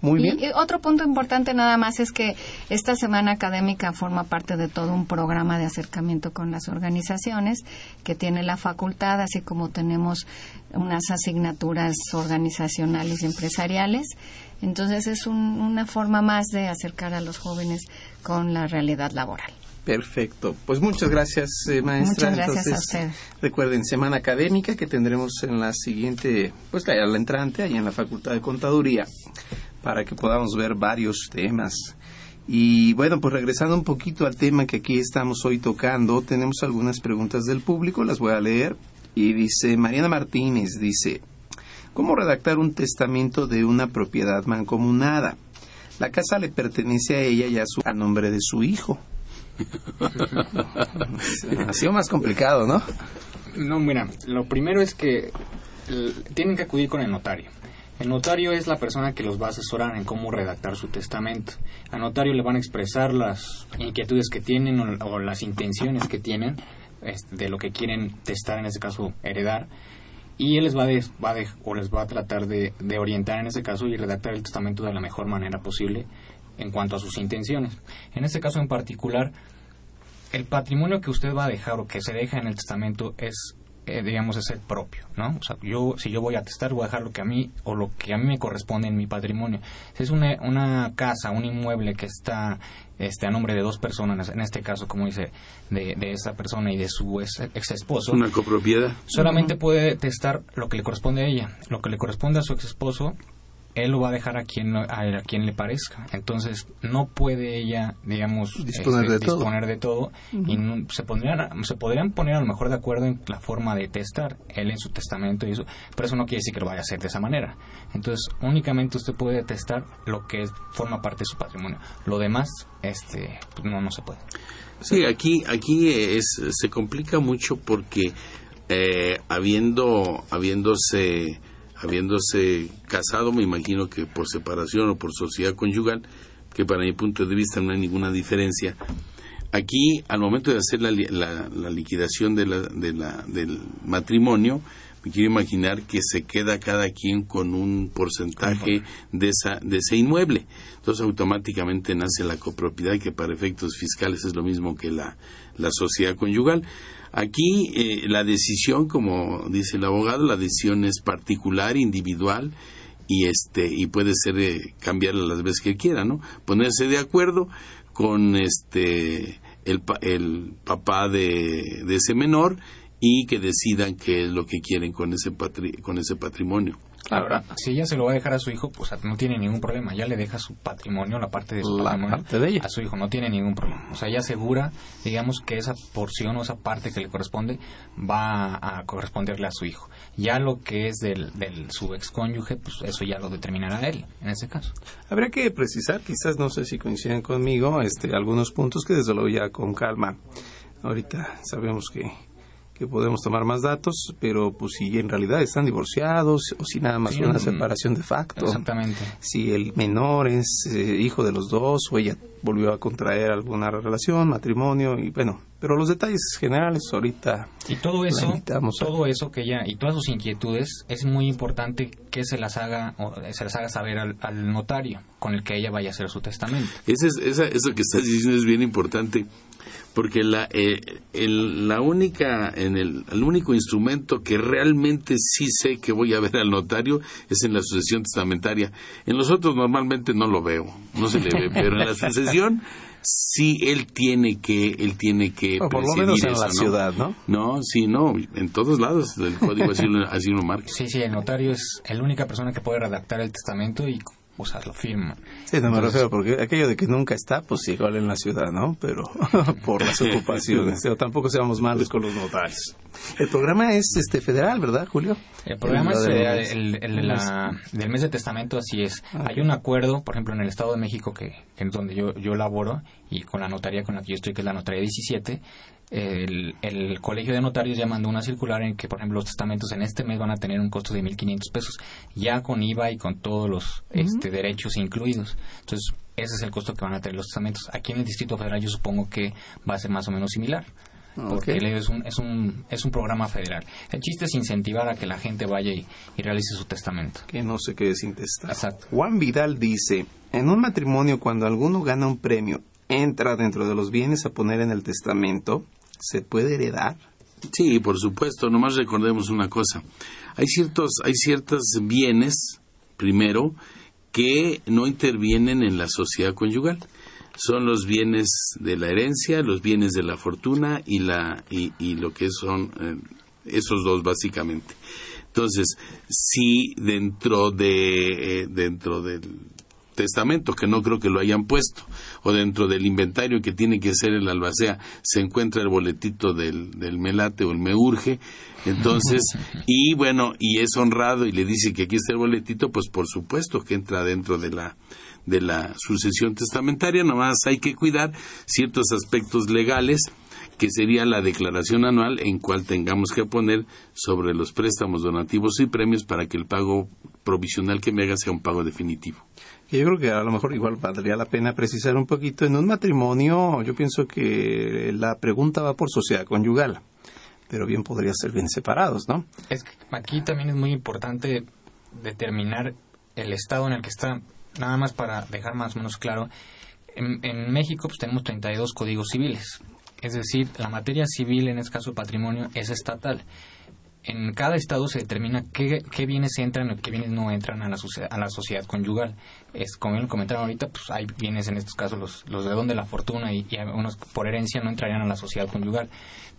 Muy Y- bien. Y, otro punto importante nada más es que esta semana académica forma parte de todo un programa de acercamiento con las organizaciones que tiene la facultad, así como tenemos unas asignaturas organizacionales y empresariales. Entonces es un- una forma más de acercar a los jóvenes con la realidad laboral. Perfecto. Pues muchas gracias, eh, maestra. Muchas gracias a Entonces, usted. Recuerden, semana académica que tendremos en la siguiente, pues la, la entrante, ahí en la Facultad de Contaduría, para que podamos ver varios temas. Y bueno, pues regresando un poquito al tema que aquí estamos hoy tocando, tenemos algunas preguntas del público, las voy a leer. Y dice, Mariana Martínez dice, ¿cómo redactar un testamento de una propiedad mancomunada? La casa le pertenece a ella y a, su, a nombre de su hijo. ha sido más complicado, ¿no? No, mira, lo primero es que tienen que acudir con el notario. El notario es la persona que los va a asesorar en cómo redactar su testamento. Al notario le van a expresar las inquietudes que tienen o, o las intenciones que tienen este, de lo que quieren testar, en este caso heredar, y él les va, de- va de- o les va a tratar de, de orientar en ese caso y redactar el testamento de la mejor manera posible en cuanto a sus intenciones. En este caso en particular, el patrimonio que usted va a dejar o que se deja en el testamento es, eh, digamos, es el propio, ¿no? O sea, yo, si yo voy a testar, voy a dejar lo que a mí o lo que a mí me corresponde en mi patrimonio. Si es una, una casa, un inmueble que está este, a nombre de dos personas, en este caso, como dice, de, de esa persona y de su ex, ex esposo, Una copropiedad. solamente puede testar lo que le corresponde a ella. Lo que le corresponde a su ex esposo, él lo va a dejar a quien, a, a quien le parezca. Entonces, no puede ella, digamos, Disponer este, de todo. disponer de todo. Y no- se, pondrían, se podrían poner a lo mejor de acuerdo en la forma de testar, él en su testamento y eso. Pero eso no quiere decir que lo vaya a hacer de esa manera. Entonces, únicamente usted puede testar lo que es- forma parte de su patrimonio. Lo demás, este, pues, no, no se puede. Sí, aquí, aquí es, se complica mucho porque eh, habiendo, habiéndose, habiéndose casado, me imagino que por separación o por sociedad conyugal, que para mi punto de vista no hay ninguna diferencia. Aquí, al momento de hacer la, la- la liquidación de la, de la- del matrimonio, me quiero imaginar que se queda cada quien con un porcentaje de, esa, de ese inmueble. Entonces automáticamente nace la copropiedad, que para efectos fiscales es lo mismo que la, la sociedad conyugal. Aquí eh, la decisión, como dice el abogado, la decisión es particular, individual y este y puede ser eh, cambiarla las veces que quiera, ¿no? Ponerse de acuerdo con este el, el papá de, de ese menor y que decidan qué es lo que quieren con ese con ese patrimonio. Ahora, si ella se lo va a dejar a su hijo, pues no tiene ningún problema. Ya le deja su patrimonio, la parte de su patrimonio a su hijo, no tiene ningún problema. O sea, ella asegura, digamos, que esa porción o esa parte que le corresponde va a corresponderle a su hijo. Ya lo que es del, del su excónyuge, pues eso ya lo determinará él, en ese caso. Habría que precisar, quizás, no sé si coinciden conmigo, este, algunos puntos que desde luego ya con calma. Ahorita sabemos que que podemos tomar más datos, pero pues si en realidad están divorciados o si nada más una separación de facto. Exactamente. Si el menor es eh, hijo de los dos o ella volvió a contraer alguna relación, matrimonio y bueno, pero los detalles generales ahorita y todo eso todo eso que ella y todas sus inquietudes es muy importante que se las haga o se las haga saber al, notario con el que ella vaya a hacer su testamento eso, eso que estás diciendo es bien importante porque la, eh, el, la única, en el, el, único instrumento que realmente sí sé que voy a ver al notario es en la sucesión testamentaria. En los otros normalmente no lo veo, no se le ve, pero en la sucesión sí él tiene que él tiene que por lo menos en la ciudad no no sí no en todos lados el código así, así lo marca. Sí sí el notario es la única persona que puede redactar el testamento y lo firma. Sí, no me refiero, porque aquello de que nunca está, pues igual en la ciudad, ¿no? Pero por las ocupaciones. tampoco seamos malos con los notarios. El programa es este federal, ¿verdad, Julio? El programa es el, del mes de testamento, así es. Ah, Hay un acuerdo, por ejemplo, en el Estado de México, que, que es donde yo, yo laboro, y con la notaría con la que yo estoy, que es la notaría 17, el, el, colegio de notarios ya mandó una circular en que, por ejemplo, los testamentos en este mes van a tener un costo de 1.500 pesos, ya con IVA y con todos los este, derechos incluidos. Entonces, ese es el costo que van a tener los testamentos. Aquí en el Distrito Federal yo supongo que va a ser más o menos similar. Porque es, un, es, un, es un programa federal. El chiste es incentivar a que la gente vaya y, y realice su testamento. Que no se quede sin testar. Juan Vidal dice, en un matrimonio cuando alguno gana un premio, entra dentro de los bienes a poner en el testamento, se puede heredar? Sí, por supuesto. Nomás recordemos una cosa. Hay ciertos, hay ciertos bienes, primero, que no intervienen en la sociedad conyugal. Son los bienes de la herencia, los bienes de la fortuna y la y, y lo que son eh, esos dos básicamente. Entonces, si dentro de eh, dentro del testamento, que no creo que lo hayan puesto, o dentro del inventario que tiene que ser el albacea, se encuentra el boletito del, del melate o el me urge, entonces, y bueno, y es honrado y le dice que aquí está el boletito, pues por supuesto que entra dentro de la de la sucesión testamentaria, nomás hay que cuidar ciertos aspectos legales que sería la declaración anual en cual tengamos que poner sobre los préstamos donativos y premios para que el pago provisional que me haga sea un pago definitivo yo creo que a lo mejor igual valdría la pena precisar un poquito. En un matrimonio, yo pienso que la pregunta va por sociedad conyugal, pero bien podría ser bien separados, ¿no? Es que aquí también es muy importante determinar el estado en el que está, nada más para dejar más o menos claro. En, en México pues, tenemos 32 códigos civiles, es decir, la materia civil, en este caso patrimonio, es estatal en cada estado se determina qué, qué bienes entran y qué bienes no entran a la, a la sociedad conyugal. Es, como bien comentaron ahorita, pues hay bienes en estos casos, los, los de donde la fortuna y, y unos por herencia no entrarían a la sociedad conyugal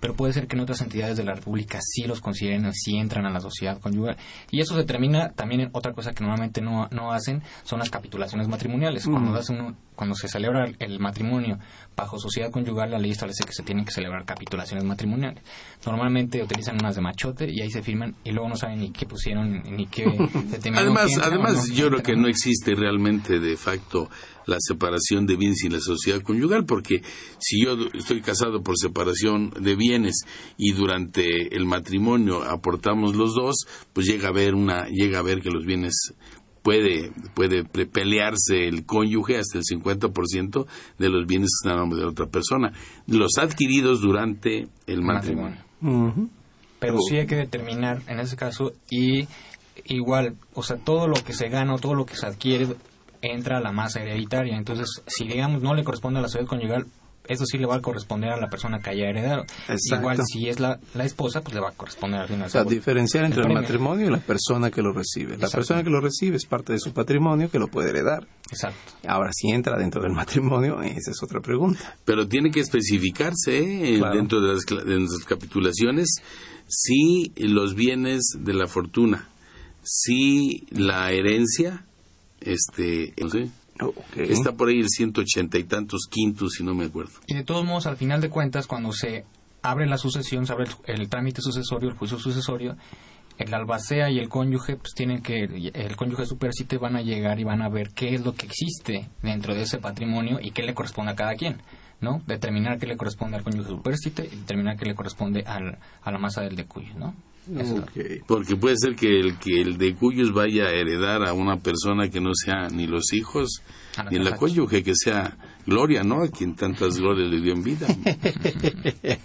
pero puede ser que en otras entidades de la República sí los consideren, sí entran a la sociedad conyugal. Y eso se termina también en otra cosa que normalmente no, no hacen, son las capitulaciones matrimoniales. Cuando, cuando se celebra el matrimonio bajo sociedad conyugal, la ley establece que se tienen que celebrar capitulaciones matrimoniales. Normalmente utilizan unas de machote y ahí se firman y luego no saben ni qué pusieron ni qué Además, además yo creo que no existe realmente de facto la separación de bienes y la sociedad conyugal, porque si yo estoy casado por separación de bienes y durante el matrimonio aportamos los dos, pues llega a ver una, llega a ver que los bienes puede, puede pelearse el cónyuge hasta el 50% de los bienes que están a nombre de otra persona, los adquiridos durante el matrimonio. pero sí hay que determinar en ese caso y igual, o sea, todo lo que se gana o todo lo que se adquiere entra a la masa hereditaria. Entonces, si digamos no le corresponde a la sociedad conyugal, eso sí le va a corresponder a la persona que haya heredado. Igual si es la, la, esposa, pues le va a corresponder al final. O sea, diferenciar entre el, matrimonio y la persona que lo recibe. La persona que lo recibe es parte de su patrimonio que lo puede heredar. Exacto. Ahora, si entra dentro del matrimonio, esa es otra pregunta. Pero tiene que especificarse ¿eh? dentro de las, de las capitulaciones si los bienes de la fortuna, si la herencia, este, no sé, Está por ahí el 180 y tantos quintos, si no me acuerdo. Y de todos modos, al final de cuentas, cuando se abre la sucesión, se abre el, trámite sucesorio, el juicio sucesorio, el albacea y el cónyuge, pues tienen que, el cónyuge supercite van a llegar y van a ver qué es lo que existe dentro de ese patrimonio y qué le corresponde a cada quien. ¿no? Determinar qué le corresponde al cónyuge supercite y determinar qué le corresponde al, a la masa del decuyo, ¿no? Porque puede ser que el que el de cuyos vaya a heredar a una persona que no sea ni los hijos ni la cónyuge, que sea Gloria, ¿no? A quien tantas glorias le dio en vida.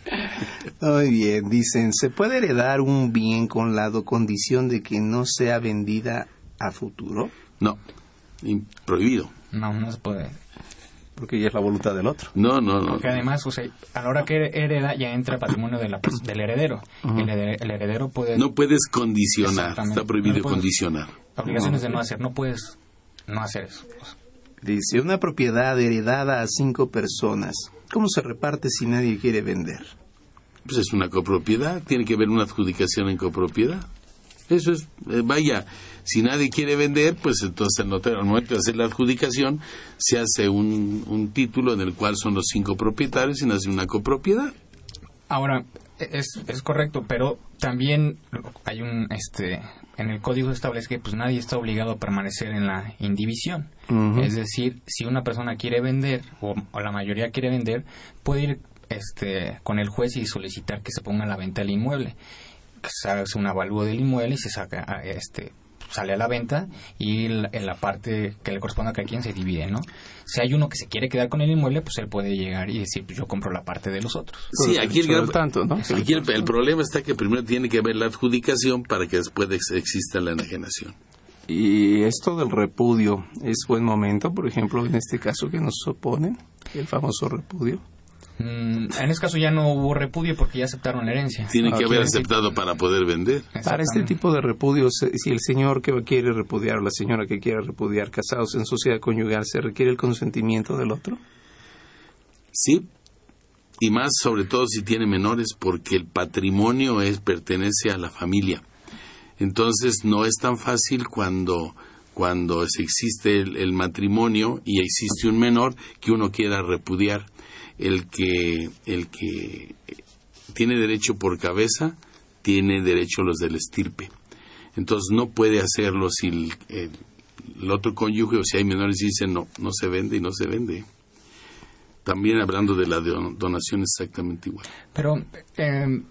Muy bien, dicen, ¿se puede heredar un bien con la condición de que no sea vendida a futuro? No, prohibido. No, no se puede porque ya es la voluntad del otro. No, no, no. Porque además, o sea, a la hora que hereda ya entra el patrimonio de la, del heredero. el, heredero puede... No puedes condicionar, está prohibido condicionar. Obligaciones de no hacer, no puedes no hacer eso. Dice, una propiedad heredada a cinco personas, ¿cómo se reparte si nadie quiere vender? Pues es una copropiedad, tiene que haber una adjudicación en copropiedad. Eso es, eh, vaya, si nadie quiere vender, pues entonces al momento de hacer la adjudicación se hace un, un título en el cual son los cinco propietarios y nace una copropiedad. Ahora, es, es correcto, pero también hay un, este, en el código establece que pues nadie está obligado a permanecer en la indivisión. Es decir, si una persona quiere vender o, o, la mayoría quiere vender, puede ir este, con el juez y solicitar que se ponga a la venta el inmueble hace un avalúo del inmueble y se saca este sale a la venta y en la parte que le corresponde a cada quien se divide, ¿no? Si hay uno que se quiere quedar con el inmueble, pues él puede llegar y decir, pues yo compro la parte de los otros. Sí, aquí, el, tanto, ¿no? aquí el, problema está que primero tiene que haber la adjudicación para que después exista la enajenación. Y esto del repudio, ¿es buen momento, por ejemplo, en este caso que nos oponen, el famoso repudio? Mm, en ese caso ya no hubo repudio porque ya aceptaron la herencia. Tiene que haber aceptado para poder vender. Para este tipo de repudios, si el señor que quiere repudiar o la señora que quiere repudiar, casados en sociedad conyugal, ¿se requiere el consentimiento del otro? Sí, y más sobre todo si tiene menores, porque el patrimonio es pertenece a la familia. Entonces no es tan fácil cuando cuando existe el matrimonio y existe un menor que uno quiera repudiar el que, el que tiene derecho por cabeza, tiene derecho los del estirpe. Entonces no puede hacerlo si el, otro cónyuge o si hay menores y dicen no, no se vende y no se vende. También hablando de la donación exactamente igual. Pero em,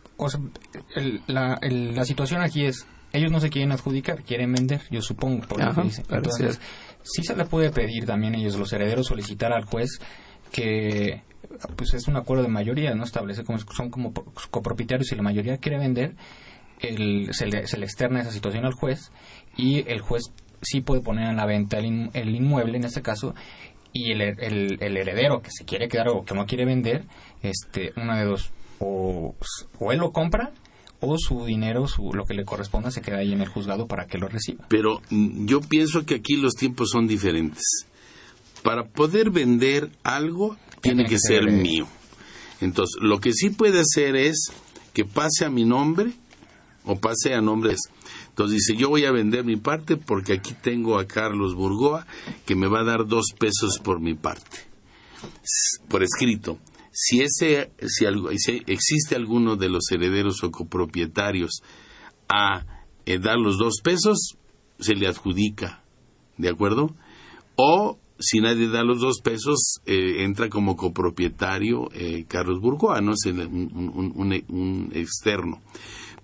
la, la situación aquí es, ellos no se quieren adjudicar, quieren vender, yo supongo, por lo que dicen. Entonces, sí se le puede pedir también ellos, los herederos, solicitar al juez que pues es un acuerdo de mayoría, ¿no? Establece como son como copropietarios y la mayoría quiere vender, el, se, le, externa esa situación al juez y el juez sí puede poner en la venta el, inmueble en este caso y el, el, heredero que se quiere quedar o que no quiere vender, este, una de dos, o, o él lo compra o su dinero, su, lo que le corresponda, se queda ahí en el juzgado para que lo reciba. Pero mm, yo pienso que aquí los tiempos son diferentes. Para poder vender algo tiene que ser mío. Entonces, lo que sí puede hacer es que pase a mi nombre o pase a nombres. Entonces dice, yo voy a vender mi parte porque aquí tengo a Carlos Burgoa que me va a dar dos pesos por mi parte. Por escrito. Si, ese, si, existe alguno de los herederos o copropietarios a eh, dar los dos pesos, se le adjudica. ¿De acuerdo? O si nadie da los dos pesos, eh, entra como copropietario eh, Carlos Burgoa, ¿no? Es un, externo.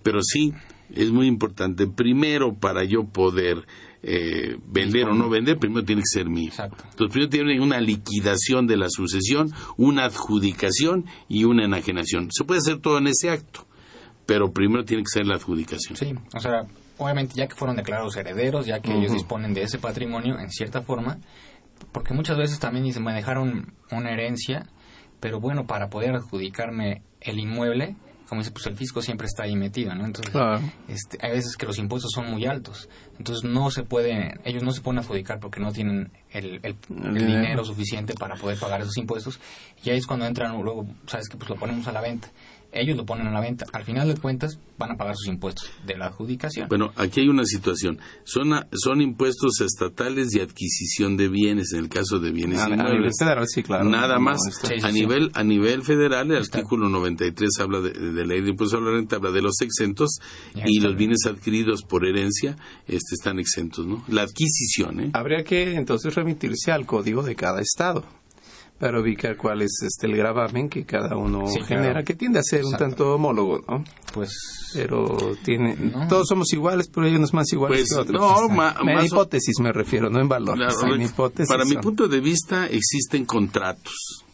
Pero sí, es muy importante. Primero, para yo poder eh, vender o no vender, primero tiene que ser mío. Entonces, primero tiene una liquidación de la sucesión, una adjudicación y una enajenación. Se puede hacer todo en ese acto pero primero tiene que ser la adjudicación. Sí, o sea, obviamente ya que fueron declarados herederos, ya que ellos disponen de ese patrimonio en cierta forma, porque muchas veces también dicen, me dejaron una herencia, pero bueno, para poder adjudicarme el inmueble, como dice, pues el fisco siempre está ahí metido, ¿no? Entonces, este, hay veces que los impuestos son muy altos, entonces no se puede, ellos no se pueden adjudicar porque no tienen el, el, dinero suficiente para poder pagar esos impuestos, y ahí es cuando entran, luego, sabes que pues lo ponemos a la venta ellos lo ponen a la venta. Al final de cuentas van a pagar sus impuestos de la adjudicación. Bueno, aquí hay una situación. Son, son impuestos estatales y adquisición de bienes, en el caso de bienes ah, inmuebles. Federal, sí, claro. Nada más. a, nivel, a nivel federal, el artículo 93 habla de, de, ley de impuestos a la renta, habla de los exentos y los bienes adquiridos por herencia este, están exentos, ¿no? La adquisición, ¿eh? Habría que entonces remitirse al código de cada estado para ubicar cuál es este el gravamen que cada uno genera, que tiende a ser un tanto homólogo, ¿no? Pues pero tiene todos somos iguales, pero hay unos más iguales pues, que otros. No, en hipótesis me refiero, no en valor. para mi punto de vista existen contratos.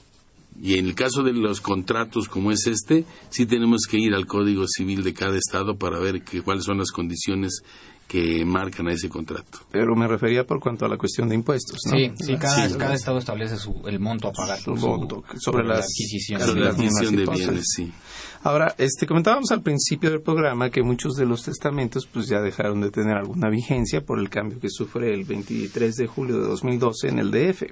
Y en el caso de los contratos como es este, sí tenemos que ir al Código Civil de cada estado para ver que, cuáles son las condiciones que marcan a ese contrato. Pero me refería por cuanto a la cuestión de impuestos, ¿no? Sí, sí, cada, estado establece el monto a pagar. Su monto sobre, la adquisición, sobre la adquisición de bienes, sí. Ahora, este, comentábamos al principio del programa que muchos de los testamentos pues ya dejaron de tener alguna vigencia por el cambio que sufre el 23 de julio de 2012 en el DF.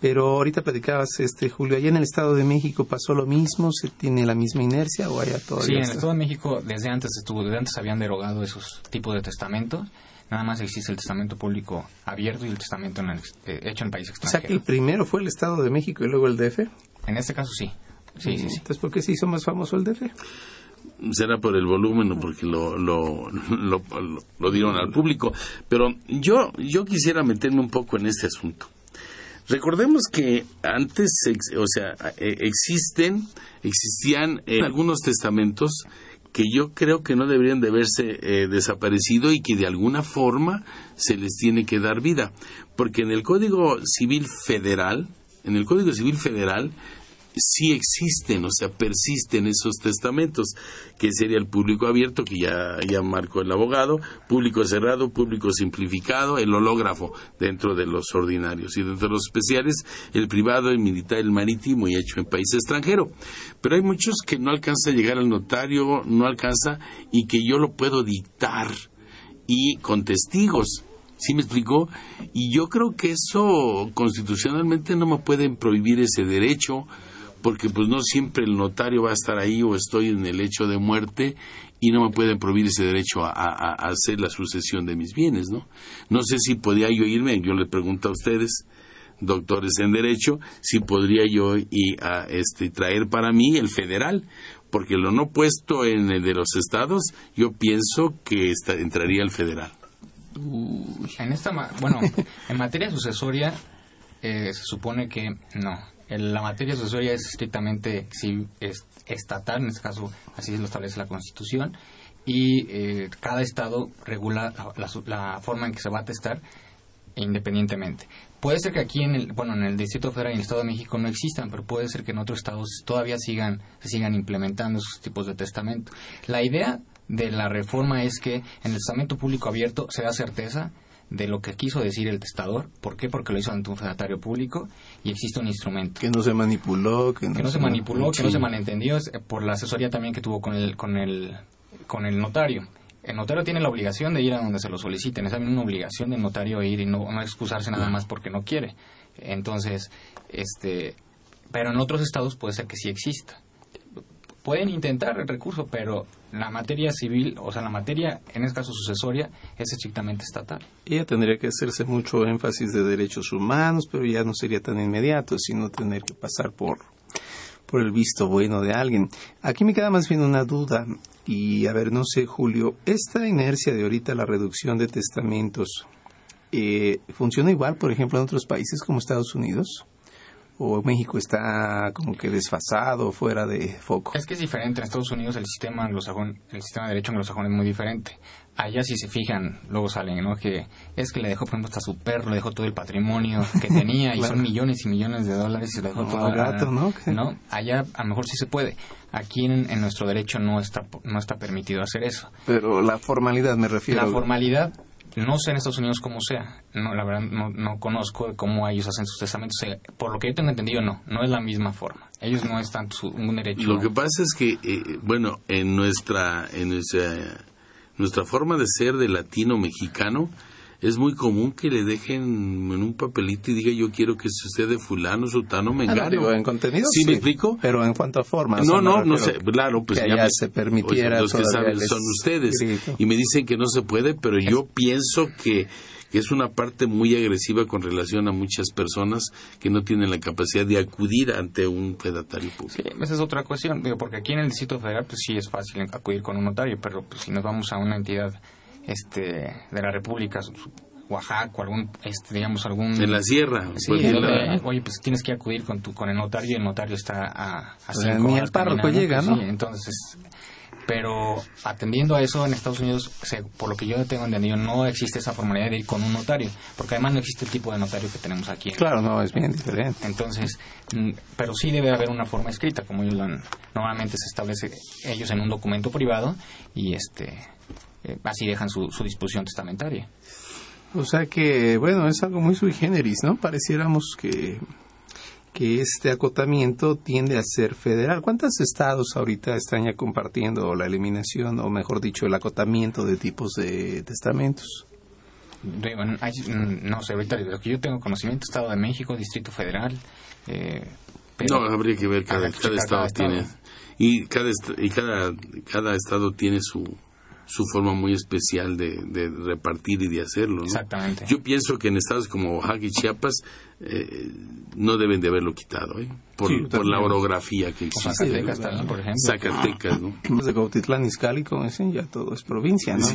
Pero ahorita platicabas, este Julio, allá en el Estado de México pasó lo mismo, se tiene la misma inercia o allá todavía. Sí, en el Estado de México desde antes estuvo, desde antes habían derogado esos tipos de testamentos. Nada más existe el testamento público abierto y el testamento en el, eh, hecho en país extranjero. O sea que el primero fue el Estado de México y luego el DF. En este caso sí. Sí, sí, sí. Entonces, ¿por qué se hizo más famoso el DF? será por el volumen o porque lo, lo, lo, lo, dieron al público. Pero yo, yo quisiera meterme un poco en este asunto. Recordemos que antes, o sea, e, existen, existían eh, algunos testamentos que yo creo que no deberían de haberse eh, desaparecido y que de alguna forma se les tiene que dar vida. Porque en el Código Civil Federal, en el Código Civil Federal sí existen, o sea, persisten esos testamentos, que sería el público abierto, que ya, ya marcó el abogado, público cerrado, público simplificado, el hológrafo dentro de los ordinarios y dentro de los especiales, el privado, el militar, el marítimo y hecho en país extranjero. Pero hay muchos que no alcanza a llegar al notario, no alcanza y que yo lo puedo dictar y con testigos. ¿Sí me explicó? Y yo creo que eso constitucionalmente no me pueden prohibir ese derecho porque pues no siempre el notario va a estar ahí o estoy en el hecho de muerte y no me pueden prohibir ese derecho a, hacer la sucesión de mis bienes, ¿no? No sé si podría yo irme, yo le pregunto a ustedes, doctores en derecho, si podría yo y a, este, traer para mí el federal, porque lo no puesto en el de los estados, yo pienso que entraría el federal. en esta, bueno, en materia sucesoria eh, se supone que no, la materia sucesoria es estrictamente estatal, en este caso así lo establece la Constitución, y eh, cada estado regula la, forma en que se va a testar independientemente. Puede ser que aquí en el, bueno, en el Distrito Federal y en el Estado de México no existan, pero puede ser que en otros estados todavía sigan, se sigan implementando esos tipos de testamento. La idea de la reforma es que en el testamento público abierto se da certeza de lo que quiso decir el testador. ¿Por qué? Porque lo hizo ante un fedatario público y existe un instrumento. Que no se manipuló. Que no, se, manipuló, que no se malentendió eh, por la asesoría también que tuvo con el, con el, con el notario. El notario tiene la obligación de ir a donde se lo soliciten. Es también una obligación del notario ir y no, no excusarse nada más porque no quiere. Entonces, este, pero en otros estados puede ser que sí exista pueden intentar el recurso, pero la materia civil, o sea, la materia, en este caso sucesoria, es estrictamente estatal. Ella tendría que hacerse mucho énfasis de derechos humanos, pero ya no sería tan inmediato, sino tener que pasar por, por el visto bueno de alguien. Aquí me queda más bien una duda, y a ver, no sé, Julio, esta inercia de ahorita la reducción de testamentos, eh, ¿funciona igual, por ejemplo, en otros países como Estados Unidos? O México está como que desfasado, fuera de foco. Es que es diferente. En Estados Unidos el sistema anglosajón, el sistema de derecho anglosajón es muy diferente. Allá si se fijan, luego salen, ¿no? Que es que le dejó, por ejemplo, hasta su perro, le dejó todo el patrimonio que tenía y son millones y millones de dólares y le dejó todo. el gato, ¿no? ¿no? Allá a lo mejor sí se puede. Aquí en, en, nuestro derecho no está no está permitido hacer eso. Pero la formalidad me refiero. La formalidad no sé en Estados Unidos cómo sea. No, la verdad no, no conozco cómo ellos hacen sus testamentos. Por lo que yo tengo entendido, no. No es la misma forma. Ellos no están su, un derecho. Lo que pasa es que, eh, bueno, en nuestra, en nuestra, nuestra forma de ser de latino mexicano, es muy común que le dejen en un papelito y diga yo quiero que sea de fulano, sutano, mengano. Ah, en contenido ¿Sí, me explico? Pero en cuanto a forma. No, no, no sé, claro, pues ya, se permitiera. los que saben son ustedes. Y me dicen que no se puede, pero yo pienso que es una parte muy agresiva con relación a muchas personas que no tienen la capacidad de acudir ante un fedatario público. Sí, esa es otra cuestión, digo, porque aquí en el Distrito Federal pues sí es fácil acudir con un notario, pero pues, si nos vamos a una entidad este de la República, Oaxaca o algún, este, digamos, algún... En la sierra. Sí, pues, oye, pues tienes que acudir con tu, con el notario y el notario está a, a cinco Ni el párroco llega, ¿no? Sí, entonces, pero atendiendo a eso en Estados Unidos, por lo que yo tengo entendido, no existe esa formalidad de ir con un notario, porque además no existe el tipo de notario que tenemos aquí. Claro, no, es bien diferente. Entonces, pero sí debe haber una forma escrita, como ellos lo han, normalmente se establece ellos en un documento privado y este eh, así dejan su, su disposición testamentaria. O sea que, bueno, es algo muy sui generis, ¿no? Pareciéramos que, que este acotamiento tiende a ser federal. ¿Cuántos estados ahorita están ya compartiendo la eliminación, o mejor dicho, el acotamiento de tipos de testamentos? no sé, ahorita lo que yo tengo conocimiento, Estado de México, Distrito Federal. Eh, no, habría que ver, cada, cada, estado, tiene. Y cada, y cada, cada estado tiene su, su forma muy especial de, de repartir y de hacerlo. ¿no? Exactamente. Yo pienso que en estados como Oaxaca y Chiapas eh, no deben de haberlo quitado, ¿eh? por, por la orografía que existe. Zacatecas también, por ejemplo. Zacatecas, ¿no? De Gautitlán, Izcalli, como dicen, ya todo es provincia, ¿no?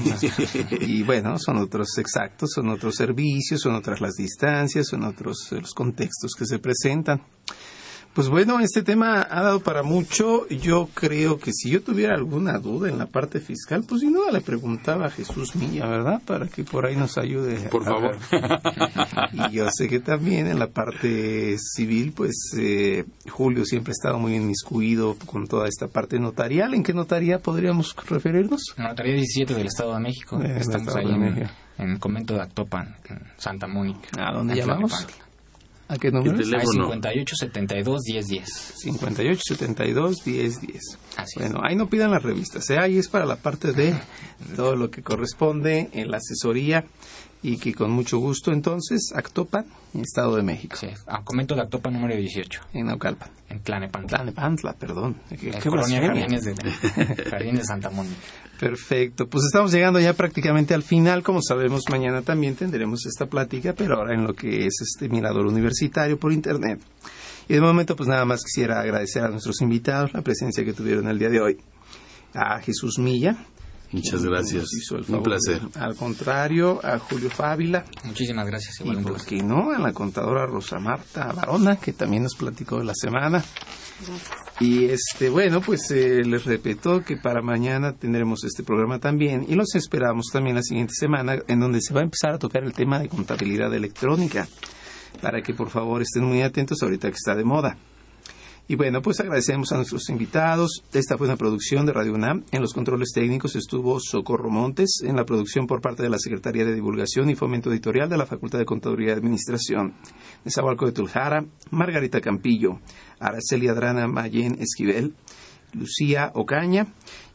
y bueno, son otros exactos, son otros servicios, son otras las distancias, son otros los contextos que se presentan. Pues bueno, este tema ha dado para mucho. Yo creo que si yo tuviera alguna duda en la parte fiscal, pues sin duda le preguntaba a Jesús Milla, ¿verdad? Para que por ahí nos ayude. Por favor. Y yo sé que también en la parte civil, pues eh, Julio siempre ha estado muy inmiscuido con toda esta parte notarial. ¿En qué notaría podríamos referirnos? Notaría 17 del Estado de México. Estamos ahí en, el convento de Actopan, en Santa Mónica. ¿A dónde llamamos? ¿A qué número? El teléfono. 58 72 10 10. 58 72 10 10. bueno, ahí no pidan las revistas, ¿eh? ahí es para la parte de todo lo que corresponde en la asesoría y que con mucho gusto entonces Actopan, Estado de México. Sí, comento de Actopan número 18. En Naucalpan. En Tlanepantla. Tlanepantla, perdón. ¿Qué, la colonia Jardines de, Jardines de Santa Mónica. Perfecto, pues estamos llegando ya prácticamente al final, como sabemos mañana también tendremos esta plática, pero ahora en lo que es este mirador universitario por internet. Y de momento pues nada más quisiera agradecer a nuestros invitados la presencia que tuvieron el día de hoy. A Jesús Milla, Muchas gracias. Un placer. Al contrario, a Julio Fávila. Muchísimas gracias. y por qué no, a la contadora Rosa Marta Barona, que también nos platicó de la semana. Y este, bueno, pues eh, les repito que para mañana tendremos este programa también y los esperamos también la siguiente semana en donde se va a empezar a tocar el tema de contabilidad electrónica para que por favor estén muy atentos ahorita que está de moda. Y bueno, pues agradecemos a nuestros invitados. Esta fue una producción de Radio UNAM. En los controles técnicos estuvo Socorro Montes, en la producción por parte de la Secretaría de Divulgación y Fomento Editorial de la Facultad de Contaduría y Administración. Nezahualco de Tuljara, Margarita Campillo, Araceli Adrana Mayen Esquivel, Lucía Ocaña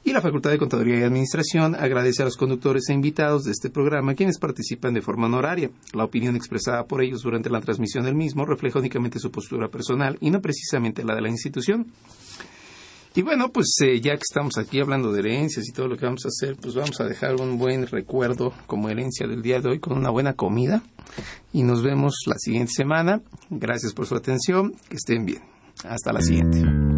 y la Facultad de Contaduría y Administración agradece a los conductores e invitados de este programa quienes participan de forma honoraria. La opinión expresada por ellos durante la transmisión del mismo refleja únicamente su postura personal y no precisamente la de la institución. Y bueno, pues eh, ya que estamos aquí hablando de herencias y todo lo que vamos a hacer, pues vamos a dejar un buen recuerdo como herencia del día de hoy con una buena comida. Y nos vemos la siguiente semana. Gracias por su atención. Que estén bien. Hasta la siguiente.